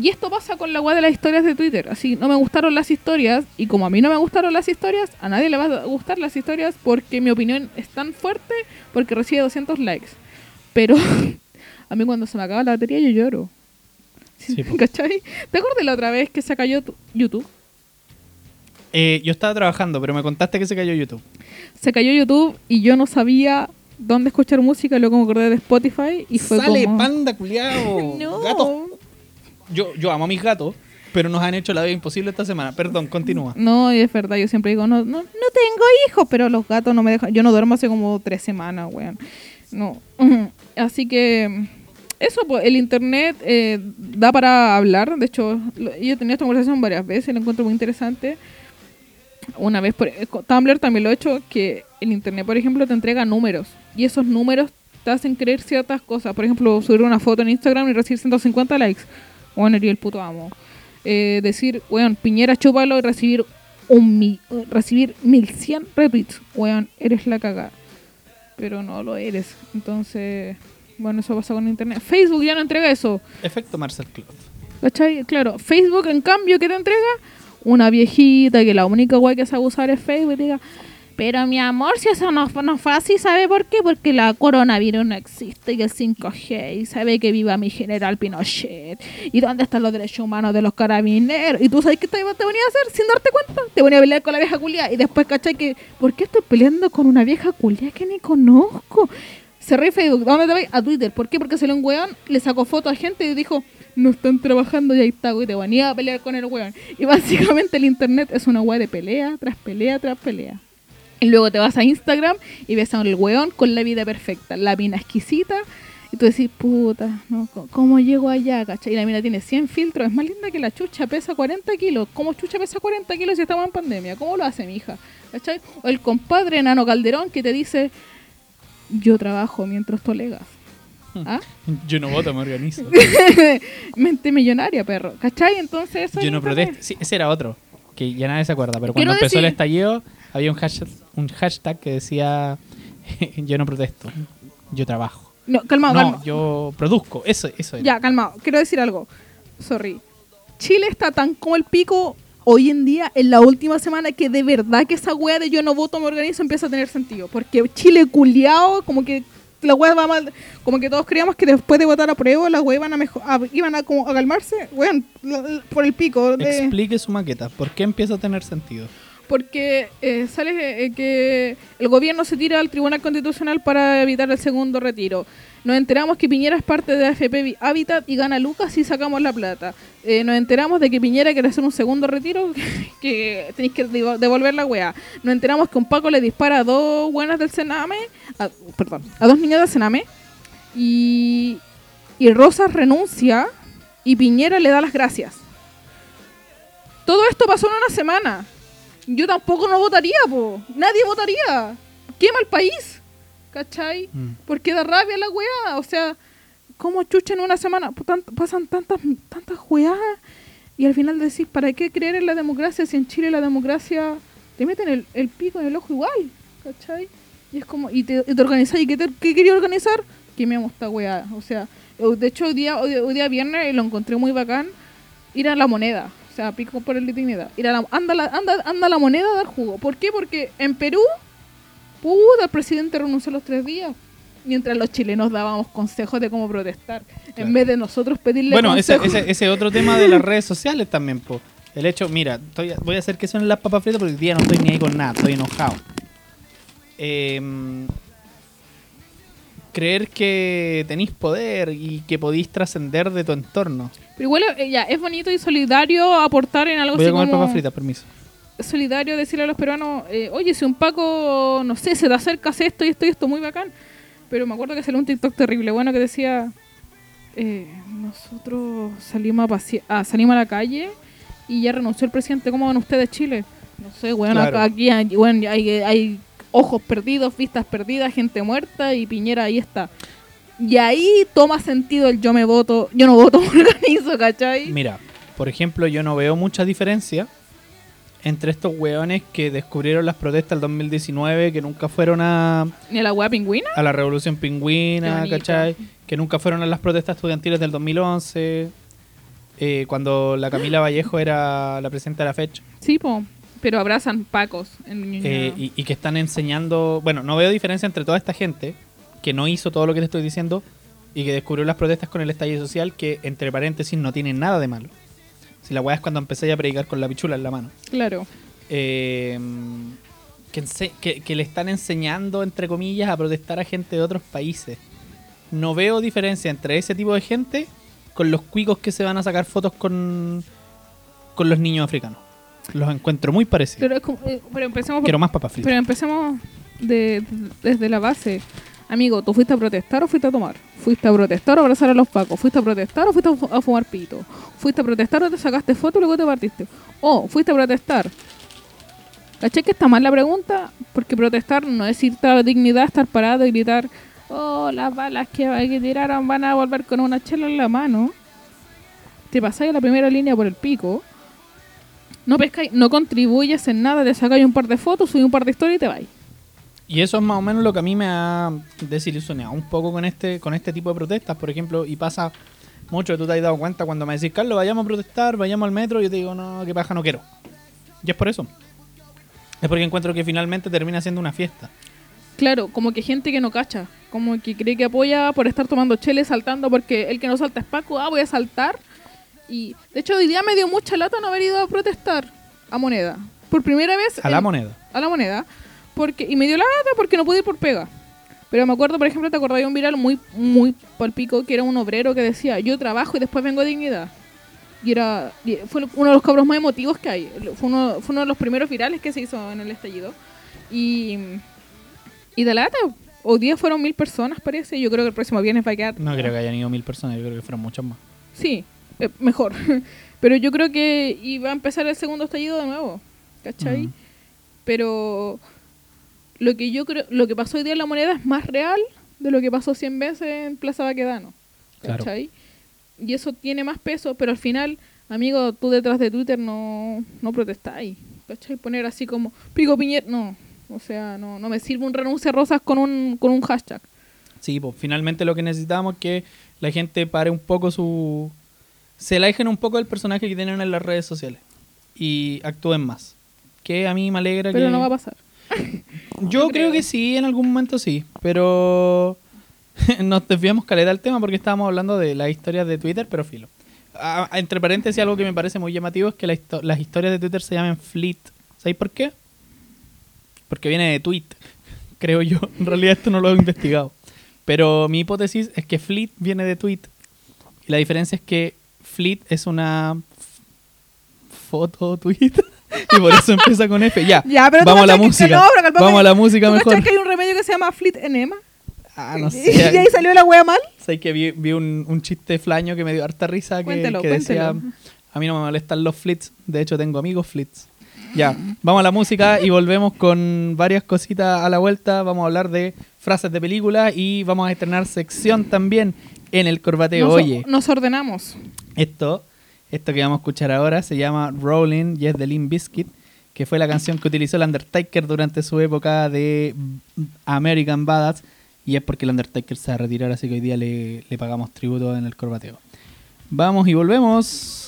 Y esto pasa con la wea de las historias de Twitter. Así, no me gustaron las historias. Y como a mí no me gustaron las historias, a nadie le va a gustar las historias porque mi opinión es tan fuerte porque recibe 200 likes. Pero a mí cuando se me acaba la batería yo lloro. Sí. ¿Cachai? ¿Te acuerdas la otra vez que se cayó tu- YouTube? Eh, yo estaba trabajando, pero me contaste que se cayó YouTube. se cayó YouTube y yo no sabía dónde escuchar música, luego me acordé de Spotify y fue Sale como... panda culiao. No. Gatos. Yo, yo amo a mis gatos, pero nos han hecho la vida imposible esta semana. Perdón, continúa. No, es verdad, yo siempre digo, no, no, no tengo hijos, pero los gatos no me dejan, yo no duermo hace como tres semanas, weón. No. Así que eso, pues, el internet eh, da para hablar, de hecho, lo- yo he tenido esta conversación varias veces, lo encuentro muy interesante. Una vez, por, eh, Tumblr también lo he hecho, que el internet, por ejemplo, te entrega números, y esos números te hacen creer ciertas cosas. Por ejemplo, subir una foto en Instagram y recibir 150 likes. Bueno, eres el puto amo. Eh, decir, weón, Piñera chúpalo y recibir un mi, recibir 1100 retweets. Weón, eres la cagada. Pero no lo eres. Entonces, bueno, eso pasa con internet. Facebook ya no entrega eso. Efecto Marcel Cloud. ¿Cachai? Claro, Facebook en cambio, ¿qué te entrega? Una viejita que la única guay que sabe usar es Facebook y diga, pero mi amor, si eso no, no fue así, ¿sabe por qué? Porque la coronavirus no existe y el 5G, y sabe que viva mi general Pinochet, y dónde están los derechos humanos de los carabineros, y tú sabes qué te, te venía a hacer sin darte cuenta, te venía a pelear con la vieja culia, y después, ¿cachai? Que, ¿por qué estoy peleando con una vieja culia que ni conozco? Cerré Facebook, ¿dónde te voy? A Twitter. ¿Por qué? Porque salió un weón, le sacó foto a gente y dijo, no están trabajando y ahí está, güey, te venía a pelear con el weón. Y básicamente el internet es una weá de pelea tras pelea tras pelea. Y luego te vas a Instagram y ves a un weón con la vida perfecta, la mina exquisita. Y tú decís, puta, ¿no? ¿Cómo- ¿cómo llego allá? ¿cachai? Y la mina tiene 100 filtros, es más linda que la chucha, pesa 40 kilos. ¿Cómo chucha pesa 40 kilos si estamos en pandemia? ¿Cómo lo hace mi hija? ¿Cachai? O el compadre Nano Calderón que te dice, yo trabajo mientras tú legas. ¿Ah? Yo no voto, me organizo. Mente millonaria, perro. ¿Cachai? Entonces eso... Yo no protesto. Sí, ese era otro, que ya nadie se acuerda. Pero Quiero cuando empezó el estallido, había un hashtag, un hashtag que decía: Yo no protesto, yo trabajo. No, calmado, no, calmado. yo produzco. Eso, eso era. Ya, calmado. Quiero decir algo. Sorry. Chile está tan como el pico hoy en día, en la última semana, que de verdad que esa wea de yo no voto, me organizo, empieza a tener sentido. Porque Chile culiao, como que la wea va mal. Como que todos creíamos que después de votar a prueba, las weas iban a, mejo- a- iban a, como a calmarse. Weón, por el pico. de- Explique su maqueta. ¿Por qué empieza a tener sentido? Porque eh, sale eh, que el gobierno se tira al Tribunal Constitucional para evitar el segundo retiro. Nos enteramos que Piñera es parte de AFP Habitat y gana Lucas si sacamos la plata. Eh, nos enteramos de que Piñera quiere hacer un segundo retiro, que tenéis que devo- devolver la weá. Nos enteramos que un Paco le dispara a dos buenas del Sename, perdón, a dos niñas del Sename, y, y Rosas renuncia y Piñera le da las gracias. Todo esto pasó en una semana. Yo tampoco no votaría, po. Nadie votaría. Quema el país. ¿Cachai? Mm. Porque da rabia la weá. O sea, ¿cómo chucha en una semana? Pasan tantas, tantas weá. Y al final decís, ¿para qué creer en la democracia si en Chile la democracia te meten el, el pico en el ojo igual? ¿Cachai? Y es como, y te, te organizás, ¿y qué, te- qué quería organizar? Quememos esta weá. O sea, de hecho, hoy día, hoy, hoy día viernes, lo encontré muy bacán, ir a la moneda. O sea, pico por el de dignidad. Ir a la, anda, la, anda, anda la moneda a dar jugo. ¿Por qué? Porque en Perú, puta, el presidente renunció a los tres días. Mientras los chilenos dábamos consejos de cómo protestar. Claro. En vez de nosotros pedirle Bueno, ese, ese, ese otro tema de las redes sociales también, po. El hecho, mira, estoy- voy a hacer que suenen las papas fritas porque hoy día no estoy ni ahí con nada, estoy enojado. Em, creer que tenéis poder y que podéis trascender de tu entorno. Pero igual, eh, ya, es bonito y solidario aportar en algo Voy a así comer como... papas fritas, permiso. solidario decirle a los peruanos, eh, oye, si un Paco, no sé, se te acerca, hace esto y esto y esto, muy bacán. Pero me acuerdo que salió un TikTok terrible, bueno, que decía, eh, nosotros salimos a, pasea- ah, salimos a la calle y ya renunció el presidente, ¿cómo van ustedes Chile? No sé, bueno, Claro. acá- aquí hay, bueno, hay, hay ojos perdidos, vistas perdidas, gente muerta y Piñera ahí está. Y ahí toma sentido el yo me voto, yo no voto, me organizo, ¿cachai? Mira, por ejemplo, yo no veo mucha diferencia entre estos weones que descubrieron las protestas del 2019, que nunca fueron a, Ni a la wea pingüina. a la Revolución Pingüina. ¿cachai? Que nunca fueron a las protestas estudiantiles del 2011, eh, cuando la Camila Vallejo era la presidenta de la fecha, Sí, po, pero abrazan pacos en eh, y, y que están enseñando... Bueno, no veo diferencia entre toda esta gente que no hizo todo lo que te estoy diciendo y que descubrió las protestas con el estallido social, que entre paréntesis no tienen nada de malo. Si la weá es cuando empecé a predicar con la pichula en la mano. Claro. eh, que- que le están enseñando, entre comillas, a protestar a gente de otros países. No veo diferencia entre ese tipo de gente con los cuicos que se van a sacar fotos con, con los niños africanos. Los encuentro muy parecidos. Pero, es como- eh, pero empecemos por- Quiero más papas fritas. pero empecemos de- desde la base. Amigo, ¿tú fuiste a protestar o fuiste a tomar? ¿Fuiste a protestar o abrazar a los pacos? ¿Fuiste a protestar o fuiste a, fu- a fumar pito? ¿Fuiste a protestar o te sacaste foto y luego te partiste? O fuiste a protestar. ¿Caché que está mal la pregunta? Porque protestar no es irte a la dignidad, estar parado y gritar, oh, las balas que, que tiraron van a volver con una chela en la mano. Te pasáis a la primera línea por el pico. No pescáis, no contribuyes en nada, te sacáis un par de fotos, subís un par de historias y te vais. Y eso es más o menos lo que a mí me ha desilusionado un poco con este, con este tipo de protestas, por ejemplo, y pasa mucho, tú te has dado cuenta cuando me decís, Carlos, vayamos a protestar, vayamos al metro, yo te digo, no, qué paja, no quiero. Y es por eso. Es porque encuentro que finalmente termina siendo una fiesta. Claro, como que gente que no cacha, como que cree que apoya por estar tomando chele saltando porque el que no salta es Paco, ah, voy a saltar. Y de hecho hoy día me dio mucha lata no haber ido a protestar a moneda. Por primera vez A la moneda. a la moneda. Porque, y me dio la lata porque no pude ir por pega. Pero me acuerdo, por ejemplo, te acordás de un viral muy, muy palpico que era un obrero que decía, yo trabajo y después vengo a dignidad. Y era, y fue uno de los cabros más emotivos que hay. Fue uno, fue uno de los primeros virales que se hizo en el estallido. Y, y de lata, hoy día fueron mil personas, parece. Yo creo que el próximo viernes va a quedar. No creo que hayan ido mil personas, yo creo que fueron muchas más. Sí, eh, mejor. Pero yo creo que iba a empezar el segundo estallido de nuevo. ¿Cachai? Mm. Pero lo que yo creo, lo que pasó hoy día en la moneda es más real de lo que pasó 100 veces en Plaza Baquedano. Claro. ¿Cachai? Y eso tiene más peso, pero al final, amigo, tú detrás de Twitter no, no protestáis. ¿Cachai? Poner así como Pico Piñera, no. O sea, no, no me sirve un renuncia a rosas con un, con un hashtag. Sí, pues finalmente lo que necesitamos es que la gente pare un poco su... Se alejen un poco del personaje que tienen en las redes sociales y actúen más. Que a mí me alegra Pero que... no va a pasar. Yo No creo creo. que sí, en algún momento sí, pero nos desviamos caleta del tema porque estábamos hablando de las historias de Twitter, pero filo. Ah, entre paréntesis, algo que me parece muy llamativo es que la histo- las historias de Twitter se llaman fleet, ¿Sabéis por qué? Porque viene de tweet, creo yo. En realidad esto no lo he investigado. Pero mi hipótesis es que Fleet viene de tweet. Y la diferencia es que Fleet es una foto tweet. y por eso empieza con F. Ya, Ya, pero vamos a la música. no, pero calmame. vamos a la música ¿Tú mejor. que hay un remedio que se llama Fleet Enema? Ah, no y sé. ahí salió la wea mal. Sé que vi, vi un, un chiste flaño que me dio harta risa que, Cuéntelo, que decía, cuéntelo. a mí no me molestan los flits, de hecho tengo amigos flits. Ya, vamos a la música y volvemos con varias cositas a la vuelta, vamos a hablar de frases de película y vamos a estrenar sección también en el corbateo. Nos, Oye, nos ordenamos. esto, esto que vamos a escuchar ahora se llama Rolling y es de Limp Bizkit, que fue la canción que utilizó el Undertaker durante su época de American Badass. Y es porque el Undertaker se va a retirar, así que hoy día le, le pagamos tributo en el corbateo. Vamos y volvemos.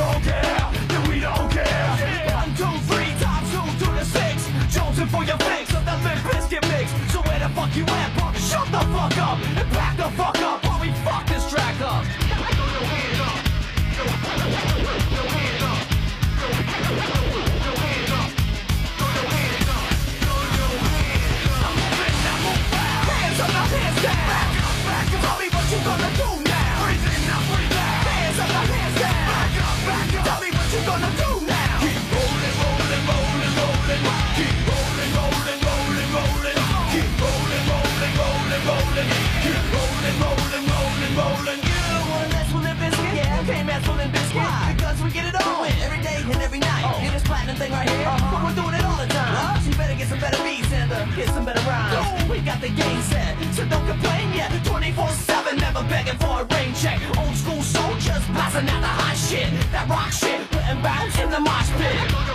Don't care, then we don't care. One, two, three, times two to the six. Jonesing for your fix of the Limp Biscuit mix. So where the fuck you at, punk? Shut the fuck up and back the fuck up begging for a rain check. Old school soldiers blasting out the hot shit. That rock shit, putting bounce in the mosh pit.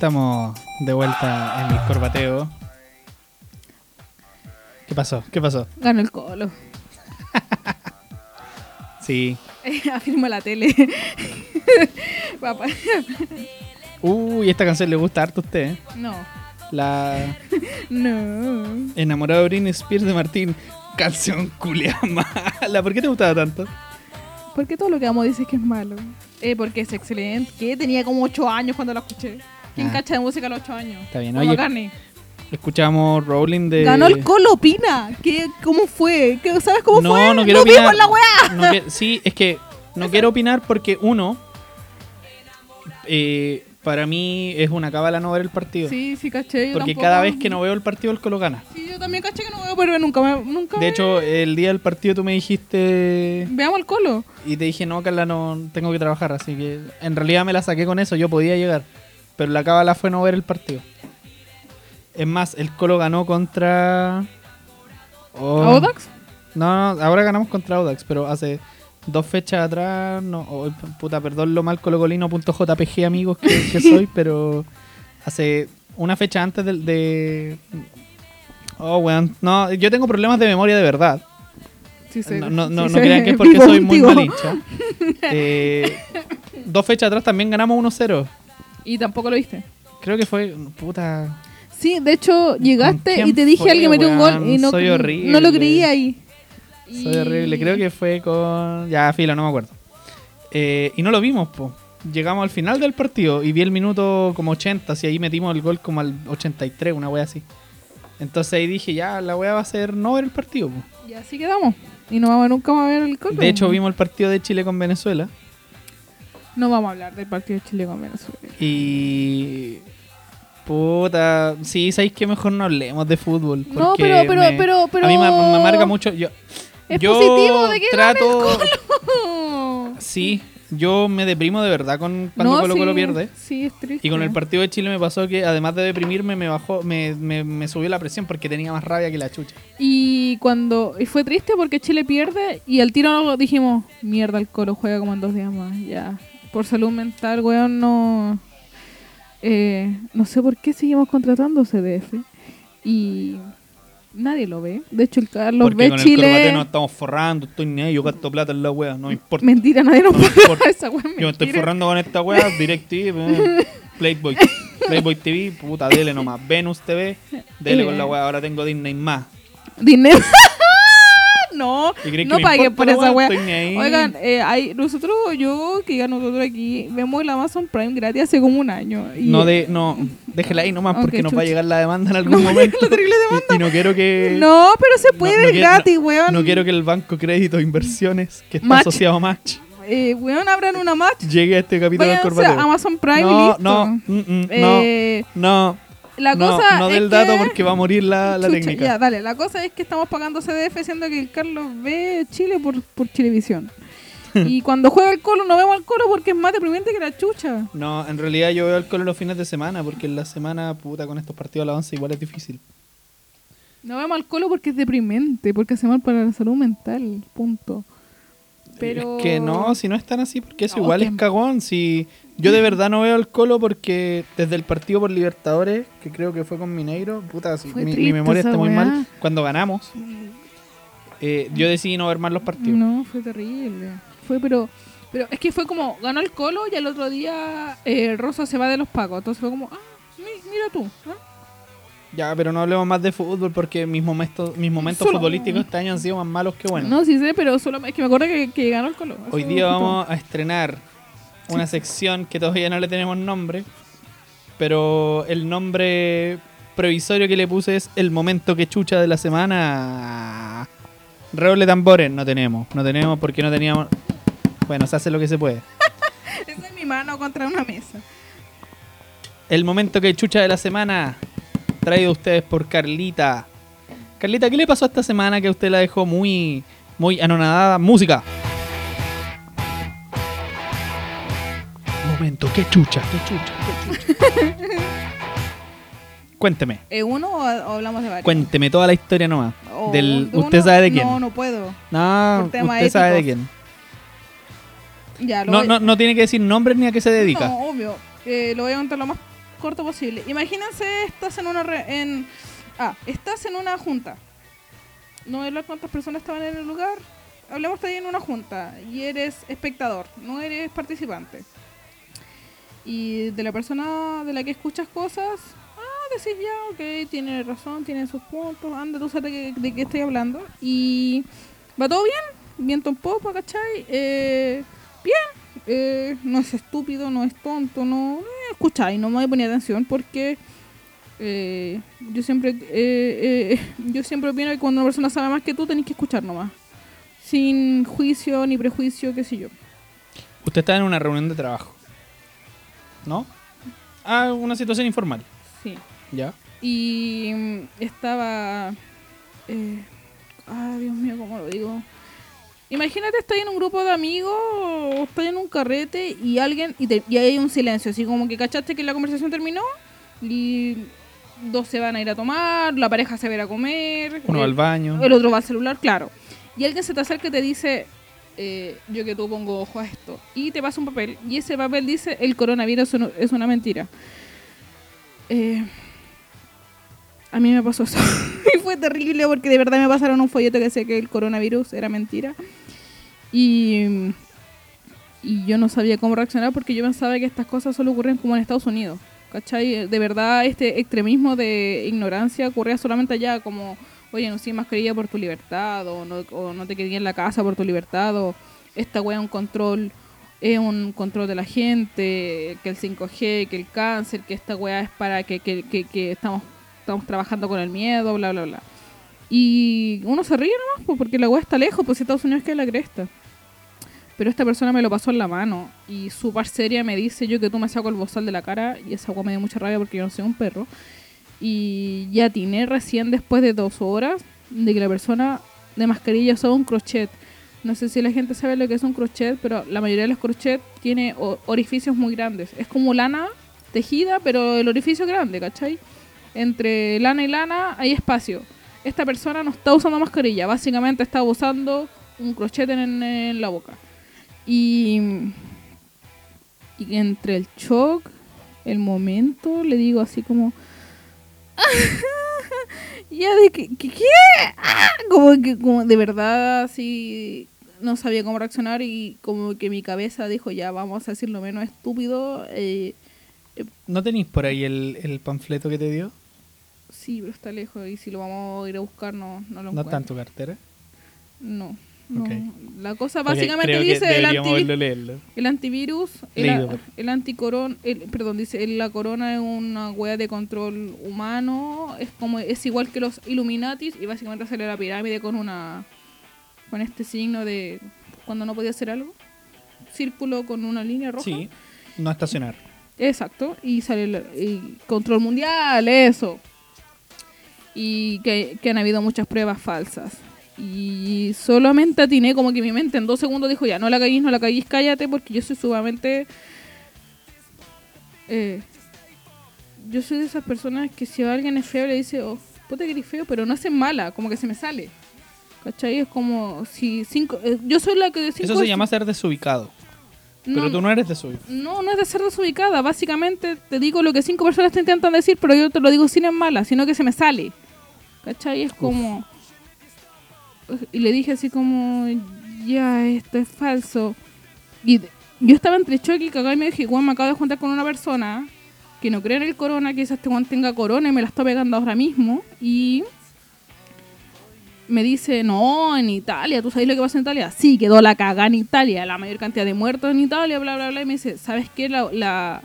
Estamos de vuelta en el corbateo. ¿Qué pasó? ¿Qué pasó? Ganó el colo. Sí. Afirma la tele. Papá. Uy, esta canción le gusta harto a usted, ¿eh? No. La No. enamorada de Britney Spears de Martín. Canción culia mala. ¿Por qué te gustaba tanto? ¿Por qué todo lo que amo dices que es malo? Eh, porque es excelente. Que tenía como 8 años cuando la escuché. ¿Quién Ah. cacha de música a los 8 años? Está bien, Como oye. Carney. Escuchamos Rolling de. Ganó el Colo, opina. ¿Qué, ¿Cómo fue? ¿Qué- ¿Sabes cómo no, fue? no quiero ¡Lo opinar. vimos la weá! No que- sí, es que no quiero opinar porque, uno, eh, para mí es una cábala no ver el partido. Sí, sí, caché. yo porque tampoco. cada vez que no veo el partido, el Colo gana. Sí, yo también caché que no veo, pero nunca me. Nunca De me- hecho, el día del partido tú me dijiste. Veamos el Colo. Y te dije, no, Carla, no tengo que trabajar. Así que en realidad me la saqué con eso. Yo podía llegar. Pero la cábala fue no ver el partido. Es más, el Colo ganó contra. Oh. ¿Audax? No, no, ahora ganamos contra Audax, pero hace dos fechas atrás, no, oh, puta, perdón lo mal colocolino.jpg amigos que, que soy, pero hace una fecha antes del de... Oh, weón, no, yo tengo problemas de memoria de verdad. Sí, sí. No, no, no, sí, no crean que es porque soy muy mal hincha. Eh, dos fechas atrás también ganamos 1-0. Y tampoco lo viste. Creo que fue, puta... Sí, de hecho, llegaste y te dije fue, alguien metió un gol y no, Soy horrible. no lo creía ahí. Soy horrible. Creo que fue con. Ya, filo, no me acuerdo. Eh, y no lo vimos, po. Llegamos al final del partido y vi el minuto como 80, y ahí metimos el gol como al 83, una wea así. Entonces ahí dije, ya, la wea va a ser no ver el partido, po. Y así quedamos. Y no vamos nunca más a ver el Colo. De hecho, vimos el partido de Chile con Venezuela. No vamos a hablar del partido de Chile con Venezuela. Y. Puta. Sí, sabéis que mejor no hablemos de fútbol. No, pero- pero- me- pero- pero- A mí me, me amarga mucho. Yo, Es yo positivo de que trato. Sí, yo me deprimo de verdad con cuando No, Colo Colo sí, pierde. Sí, es triste. Y con el partido de Chile me pasó que además de deprimirme me bajó, me, me, me subió la presión porque tenía más rabia que la chucha. Y cuando y fue triste porque Chile pierde y al tiro dijimos, mierda, el Colo juega como en dos días más, ya. Por salud mental, weón, no... eh, no sé por qué seguimos contratando CDF. Y nadie lo ve. De hecho, el Carlos porque ve con el Chile... corbate nos estamos forrando, estoy ni ahí, yo gasto plata en la wea, no me importa. Mentira, nadie nos No paga esa weón. Yo me estoy forrando con esta wea, DirecTV, Playboy, Playboy TV, puta, dele nomás, Venus TV, dele con la wea, ahora tengo Disney más. Dinero. no, ¿Y crees que no paguen por esa wea? Oigan, eh, hay, nosotros, yo, que ya nosotros aquí, vemos el Amazon Prime gratis hace como un año. Y, No, de, no, déjela ahí nomás Ok, porque nos va a llegar la demanda en algún momento. llegar la terrible Y, y no quiero que... No, pero se puede no- ver gratis, weón. No quiero que el Banco Crédito Inversiones, que está Match. asociado a Match, Eh, weón, abran una match. llegue a este capítulo del Váyanse corbateo. a Amazon Prime y no, listo. no, mm, mm, Eh, no, no, La no, cosa no del dato que- porque va a morir la, la Chucha, técnica. Ya, dale. La cosa es que estamos pagando CDF siendo que el Carlos ve Chile por, por Chilevisión. y cuando juega el Colo no vemos al Colo porque es más deprimente que la chucha. No, en realidad yo veo alcohol los fines de semana porque en la semana, puta, con estos partidos a la once igual es difícil. No vemos al Colo porque es deprimente, porque hace mal para la salud mental, punto. Pero... Es que no, si no es tan así, porque eso No, igual es cagón. Si yo de verdad no veo al Colo porque desde el partido por Libertadores, que creo que fue con Mineiro, puta, si mi, memoria está muy weá. mal. Cuando ganamos, eh, yo decidí no ver más los partidos. No, fue terrible. Fue, pero... Pero es que fue como, ganó el Colo y al otro día eh, Rosa se va de los pagos. Entonces fue como, ah, mi- mira tú. ¿ah? Ya, pero no hablemos más de fútbol porque mis momentos, mis momentos Solo- futbolísticos este año han sido más malos que buenos. No, sí sé, pero solo es que me acuerdo que, que ganó el Colo. Hoy día vamos a estrenar una sección que todavía no le tenemos nombre, pero el nombre previsorio que le puse es el momento que chucha de la semana. Redoble tambores no tenemos, no tenemos porque no teníamos. Bueno, se hace lo que se puede. Esa es mi mano contra una mesa. El momento que chucha de la semana, traído a ustedes por Carlita. Carlita, ¿qué le pasó esta semana que a usted la dejó muy, muy anonadada? Música. Momento, qué chucha, qué chucha, qué chucha. Cuénteme, ¿Eh, ¿Uno o, hablamos de varios? cuénteme toda la historia nomás. O Del, de ¿Usted uno, sabe de quién? No, no puedo. No, usted sabe de quién. Ya, No, no, no tiene que decir nombres ni a qué se dedica. No, obvio. Eh, lo voy a contar lo más corto posible. Imagínense, estás en una... re- en, ah, estás en una junta. No hablar cuántas personas estaban en el lugar. Hablemos ahí en una junta. Y eres espectador, no eres participante. Y de la persona de la que escuchas cosas, ah, decís ya, ok, tiene razón, tiene sus puntos, anda, tú sabes de, qué- de qué estoy hablando. Y va todo bien, viento en popa, ¿cachai? Eh, bien, eh, no es estúpido, no es tonto, no. Eh, escucháis, no me ponía atención porque Eh, yo siempre eh, eh, yo siempre opino que cuando una persona sabe más que tú tenés que escuchar nomás. Sin juicio ni prejuicio, qué sé yo. Usted está en una reunión de trabajo. ¿No? Ah, una situación informal. Sí. Ya. Y mm, estaba... Eh, ah, Dios mío, ¿cómo lo digo? Imagínate, estoy en un grupo de amigos, o estoy en un carrete y alguien... Y, te- y hay un silencio, así como que cachaste que la conversación terminó y dos se van a ir a tomar, la pareja se va a ir a comer. Uno va el- al baño. el otro va al celular, claro. Y alguien se te acerca y te dice, eh, yo que tú pongo ojo a esto. Y te pasa un papel. Y ese papel dice, el coronavirus es una mentira. Eh, a mí me pasó eso. y fue terrible porque de verdad me pasaron un folleto que decía que el coronavirus era mentira. Y, y yo no sabía cómo reaccionar porque yo pensaba que estas cosas solo ocurrían como en Estados Unidos. ¿Cachai? De verdad, este extremismo de ignorancia ocurría solamente allá, como, oye, no uses mascarilla por tu libertad, o no, o no te quedes en la casa por tu libertad, o esta wea es un control, es un control de la gente, que el 5G, que el cáncer, que esta wea es para que, que, que, que estamos, estamos trabajando con el miedo, bla, bla, bla. Y uno se ríe nomás, pues, porque la wea está lejos, pues Estados Unidos que es la cresta. Pero esta persona me lo pasó en la mano y súper seria me dice yo que tú me saco el bozal de la cara y esa agua me dio mucha rabia porque yo no soy un perro. Y ya atiné recién después de dos horas de que la persona de mascarilla usaba un crochet. No sé si la gente sabe lo que es un crochet, pero la mayoría de los crochet tiene orificios muy grandes. Es como lana tejida, pero el orificio grande, ¿cachai? Entre lana y lana hay espacio. Esta persona no está usando mascarilla, básicamente está usando un crochet en, la boca. Y, entre el shock, el momento, le digo así como... ya de que, que-. Ah, Como que como de verdad así no sabía cómo reaccionar y como que mi cabeza dijo ya vamos a decir lo menos estúpido. eh, ¿No tenéis por ahí el panfleto que te dio? Sí, pero está lejos y si lo vamos a ir a buscar no, no lo No encuentro. está en tu cartera. No. no. La cosa básicamente dice el, deberíamos antivi- verlo, leerlo. el antivirus, el, Leído, el anticorona, el, perdón, dice el- la corona es una wea de control humano, es como es igual que los Illuminatis y básicamente sale la pirámide con una con este signo de cuando no podía hacer algo, círculo con una línea roja. Sí, no estacionar. Exacto, y sale el y control mundial, eso. Y que, que han habido muchas pruebas falsas. Y solamente atiné como que mi mente en dos segundos dijo, ya, no la caguís, no la caguís, cállate, porque yo soy sumamente... eh, yo soy de esas personas que si alguien es feo le dice, oh, puta que eres feo, pero no hace mala, como que se me sale. ¿Cachai? Es como si cinco... eh, yo soy la que... Eso cinco- se llama ser desubicado. Pero No, tú no eres desubicado. no, no es de ser desubicada. Básicamente te digo lo que cinco personas te intentan decir, pero yo te lo digo sin en mala, sino que se me sale. ¿Cachai? Es como... Y le dije así como, ya, esto es falso. Y yo estaba entre shock y cagado y me dije, igual me acabo de juntar con una persona que no cree en el corona, quizás este weón tenga corona y me la está pegando ahora mismo. Y me dice, no, en Italia, ¿tú sabes lo que pasa en Italia? Sí, quedó la cagada en Italia, la mayor cantidad de muertos en Italia, bla, bla, bla. Y me dice, ¿sabes qué? La, la-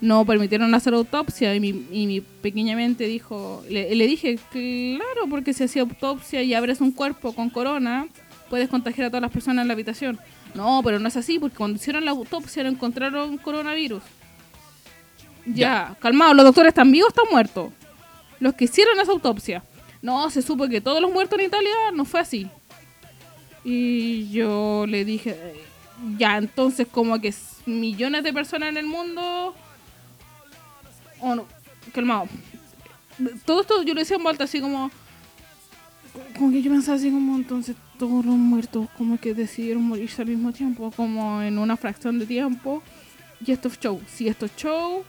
no permitieron hacer autopsia. Y mi, y mi pequeña mente dijo, le, le dije, claro, porque si hacía autopsia y abres un cuerpo con corona, puedes contagiar a todas las personas en la habitación. No, pero no es así, porque cuando hicieron la autopsia no encontraron coronavirus. Ya, calmado, ¿los doctores están vivos o están muertos? Los que hicieron esa autopsia. No, se supo que todos los muertos en Italia no fue así. Y yo le dije, ya, entonces como que millones de personas en el mundo... O no, calmado. Todo esto yo lo decía en vuelta así como... Como que yo pensaba así como entonces todos los muertos como que decidieron morirse al mismo tiempo, como en una fracción de tiempo. Y esto es show. Si esto es show,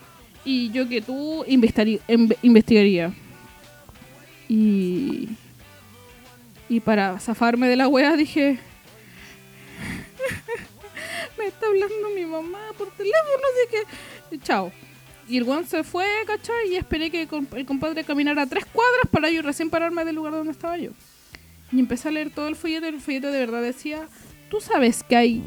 y yo que tú investigaría. Y, y para zafarme de la wea dije, me está hablando mi mamá por teléfono, así chao. Y el weón se fue, ¿cachai? Y esperé que el compadre caminara tres cuadras para yo recién pararme del lugar donde estaba yo. Y empecé a leer todo el folleto el folleto de verdad decía, tú sabes que hay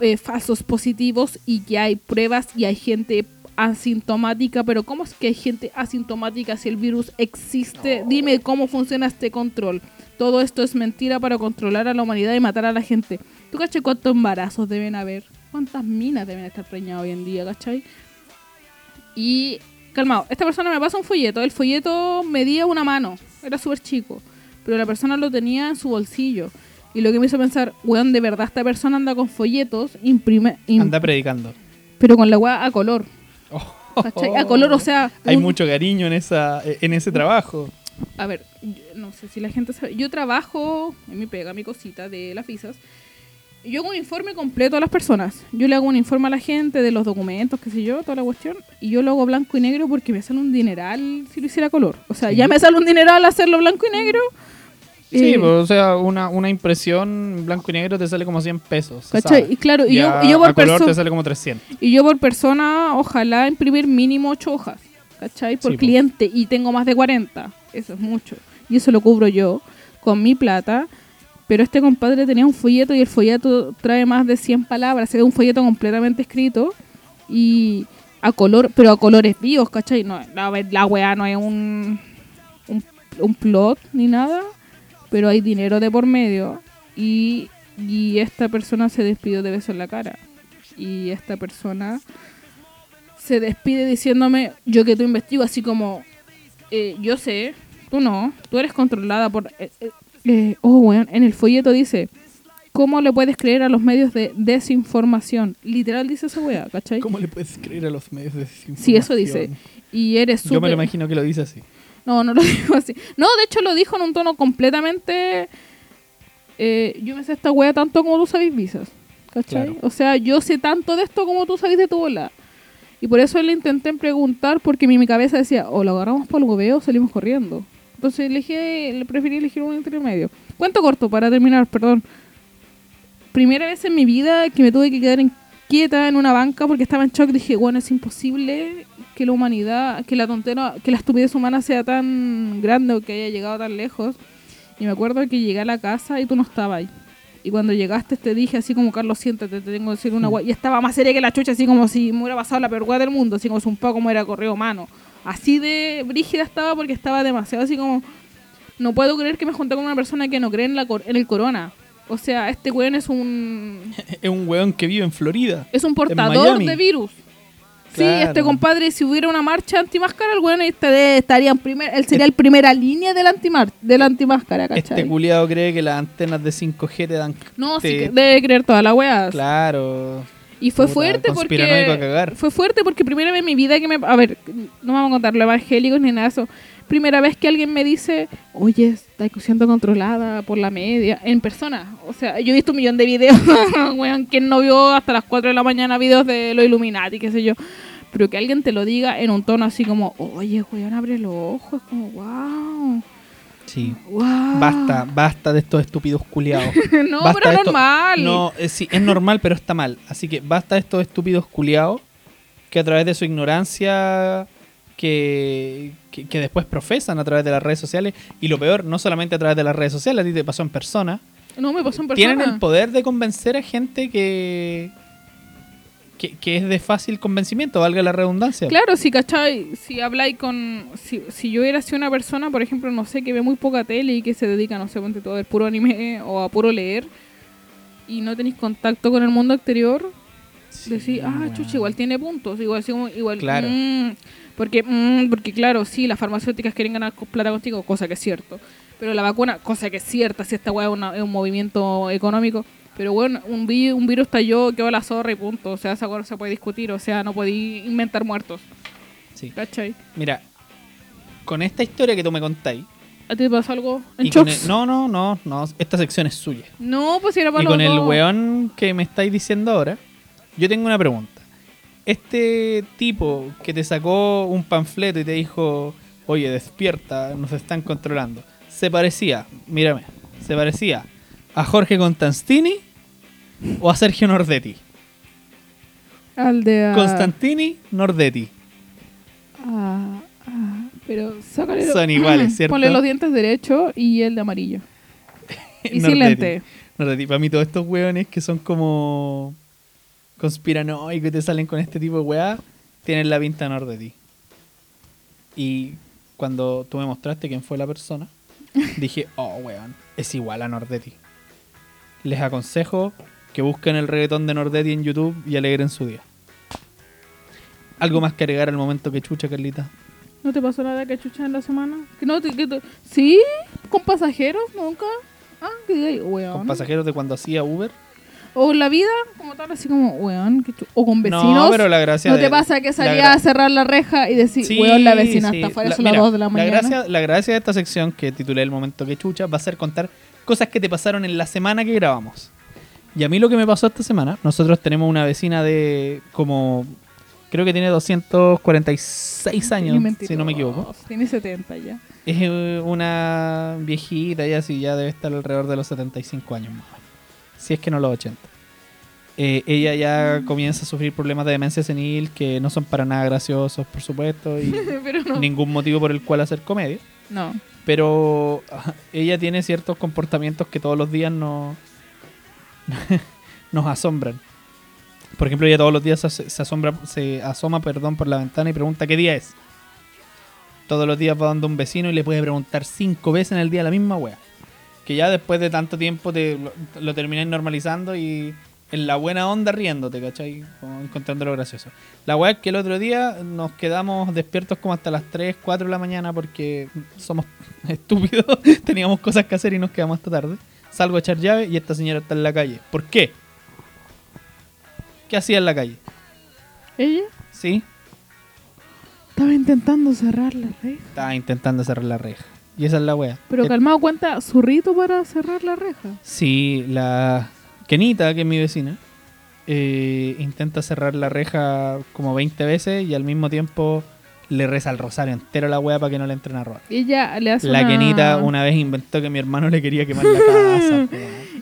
eh, falsos positivos y que hay pruebas y hay gente asintomática, pero ¿cómo es que hay gente asintomática si el virus existe? Dime cómo funciona este control. Todo esto es mentira para controlar a la humanidad y matar a la gente. ¿Tú cachai cuántos embarazos deben haber? ¿Cuántas minas deben estar preñadas hoy en día, cachai? Y, calmado, esta persona me pasa un folleto. El folleto medía una mano, era súper chico, pero la persona lo tenía en su bolsillo. Y lo que me hizo pensar, weón, de verdad esta persona anda con folletos, imprime, im- Anda predicando. pero con la weá a color. ¿Cachai? A color, o sea... Hay un- mucho cariño en esa en ese trabajo. A ver, no sé si la gente sabe. Yo trabajo en mi pega, mi cosita de las visas. Yo hago un informe completo a las personas. Yo le hago un informe a la gente de los documentos, qué sé yo, toda la cuestión. Y yo lo hago blanco y negro porque me sale un dineral si lo hiciera color. O sea, Sí. ya me sale un dineral hacerlo blanco y negro. Sí, Eh, pues, o sea, una, una impresión blanco y negro te sale como 100 pesos. ¿Cachai? Y claro, y yo- Ya y yo por a color perso- te sale como 300. Y yo por persona, ojalá imprimir mínimo 8 hojas, ¿cachai? Por Sí, po. cliente y tengo más de 40. Eso es mucho. Y eso lo cubro yo con mi plata. Pero este compadre tenía un folleto y el folleto trae más de 100 palabras. Es un folleto completamente escrito y a color, pero a colores vivos, ¿cachai? No, la, la weá no es un, un, un plot ni nada, pero hay dinero de por medio. Y, y esta persona se despidió de beso en la cara. Y esta persona se despide diciéndome, yo que tú investigo, así como, eh, yo sé, tú no, tú eres controlada por... eh, eh, eh, oh, weón, en el folleto dice, ¿cómo le puedes creer a los medios de desinformación? Literal dice esa weá, ¿cachai? ¿Cómo le puedes creer a los medios de desinformación? Sí, eso dice. Y eres súper... Yo me lo imagino que lo dice así. No, no lo dijo así. No, de hecho lo dijo en un tono completamente... eh, yo me sé esta wea tanto como tú sabes visas. ¿Cachai? Claro. O sea, yo sé tanto de esto como tú sabes de tu bola. Y por eso le intenté preguntar porque mi, mi cabeza decía, o lo agarramos por el hueveo o salimos corriendo. Entonces elegí, le preferí elegir un intermedio. Cuento corto para terminar, perdón. Primera vez en mi vida que me tuve que quedar en- quieta en una banca porque estaba en shock. Dije, bueno, es imposible que la humanidad, que la tontera, que la estupidez humana sea tan grande o que haya llegado tan lejos. Y me acuerdo que llegué a la casa y tú no estabas ahí. Y cuando llegaste te dije así como, Carlos, siéntate, te tengo que decir una guay. Y estaba más seria que la chucha, así como si me hubiera pasado la peor guay del mundo, así como un poco como era correo mano. Así de brígida estaba porque estaba demasiado así como... No puedo creer que me junté con una persona que no cree en, la cor- en el corona. O sea, este weón es un... Es un weón que vive en Florida. Es un portador de virus. Sí, este compadre, si hubiera una marcha antimáscara, el weón este- estaría en primer, él sería el primera línea del antimar, de la antimáscara, ¿cachai? Este culiado cree que las antenas de 5G te dan... no, sí, te- que debe creer toda la weá. Claro. Y fue Puta, fuerte porque cagar. fue fuerte porque primera vez en mi vida que me a ver, no vamos a contar lo evangélicos ni nada de eso. Primera vez que alguien me dice, "Oye, está siendo controlada por la media en persona." O sea, yo he visto un millón de videos, weón, ¿quién no vio hasta las 4 de la mañana videos de los Illuminati, qué sé yo? Pero que alguien te lo diga en un tono así como, "Oye, weón, abre los ojos", es como, "Wow." Sí. Wow. Basta, basta de estos estúpidos culiados. no, Basta pero esto- normal. No, eh, sí, es normal, pero está mal. Así que basta de estos estúpidos culiados que a través de su ignorancia que, que, que después profesan a través de las redes sociales. Y lo peor, no solamente a través de las redes sociales, a ti te pasó en persona. No me pasó en persona. Tienen el poder de convencer a gente que, que, que es de fácil convencimiento, valga la redundancia. Claro, si cachai, si habláis con. Si, si yo hubiera sido una persona, por ejemplo, no sé, que ve muy poca tele y que se dedica, no sé, ponte todo a ver puro anime o a puro leer y no tenéis contacto con el mundo exterior, Sí, decís, ah, weón. chucha, igual tiene puntos, igual, igual, Claro. mm, porque, mm, porque claro, sí, las farmacéuticas quieren ganar plata contigo, cosa que es cierto, pero la vacuna, cosa que es cierta, si esta weá es, un movimiento económico, pero bueno, un, vi- un virus estalló, quedó la zorra y punto, o sea, esa cosa no se puede discutir, o sea, no podéis inventar muertos, Sí. ¿cachai? Mira, con esta historia que tú me contáis. ¿A ti te pasó algo en el- no, no, no, no. Esta sección es suya. No, pues si era para Y los con el weón que me estáis diciendo ahora, yo tengo una pregunta. Este tipo que te sacó un panfleto y te dijo, oye, despierta, nos están controlando, ¿se parecía, mírame, se parecía a Jorge Constantini o a Sergio Nordetti? Al de... Constantini, Nordetti. ah, ah, pero sácale... Son iguales, ¿cierto? Ponle los dientes derechos y el de amarillo. Y sin Nordetti. lente. Nordetti. Para mí todos estos weones que son como conspiranoicos y te salen con este tipo de weá, tienen la pinta de Nordetti. Y cuando tú me mostraste quién fue la persona, dije, oh, weón, es igual a Nordetti. Les aconsejo que busquen el reggaetón de Nordetti en YouTube y alegren su día. ¿Algo más que agregar al momento que chucha, Carlita? ¿No te pasó nada que chucha en la semana? ¿Que no te, que te- ¿Sí? ¿Con pasajeros? ¿Nunca? Ah, que diga, weón. Con pasajeros de cuando hacía Uber. O la vida, como tal, así como, weón. que O con vecinos. No, pero la gracia ¿No de- te pasa que la salía gra- a cerrar la reja y decir, weón, la vecina está afuera, son las mira, 2 de la mañana? gracia, la gracia de esta sección que titulé El momento que chucha va a ser contar cosas que te pasaron en la semana que grabamos. Y a mí lo que me pasó esta semana, nosotros tenemos una vecina de como, creo que tiene 246 años, si no me equivoco. Tiene 70 ya. Es eh, una viejita, ya sí, ya debe estar alrededor de los 75 años más. Si es que no los 80. Eh, ella ya comienza a sufrir problemas de demencia senil que no son para nada graciosos, por supuesto, y no. ningún motivo por el cual hacer comedia. No. Pero ella tiene ciertos comportamientos que todos los días no, nos asombran. Por ejemplo, ella todos los días se, se asombra, se asoma perdón, por la ventana y pregunta qué día es. Todos los días va dando un vecino y le puede preguntar cinco veces en el día la misma wea. Que ya después de tanto tiempo te, lo, lo termináis normalizando y en la buena onda riéndote, ¿cachai? Como encontrándolo gracioso. La wea es que el otro día nos quedamos despiertos como hasta las 3, 4 de la mañana porque somos estúpidos, teníamos cosas que hacer y nos quedamos hasta tarde. Salgo a echar llave y esta señora está en la calle. ¿Por qué? ¿Qué hacía en la calle? Ella ¿Sí? estaba intentando cerrar la reja. Estaba intentando cerrar la reja. Y esa es la wea. Pero Eh, calmado, cuenta su rito para cerrar la reja. Sí, la Kenita, que es mi vecina, eh, intenta cerrar la reja como 20 veces y al mismo tiempo le reza el rosario entero a la wea para que no le entren a robar. Ella le hace La una... Kenita una vez inventó que mi hermano le quería quemar la casa. po.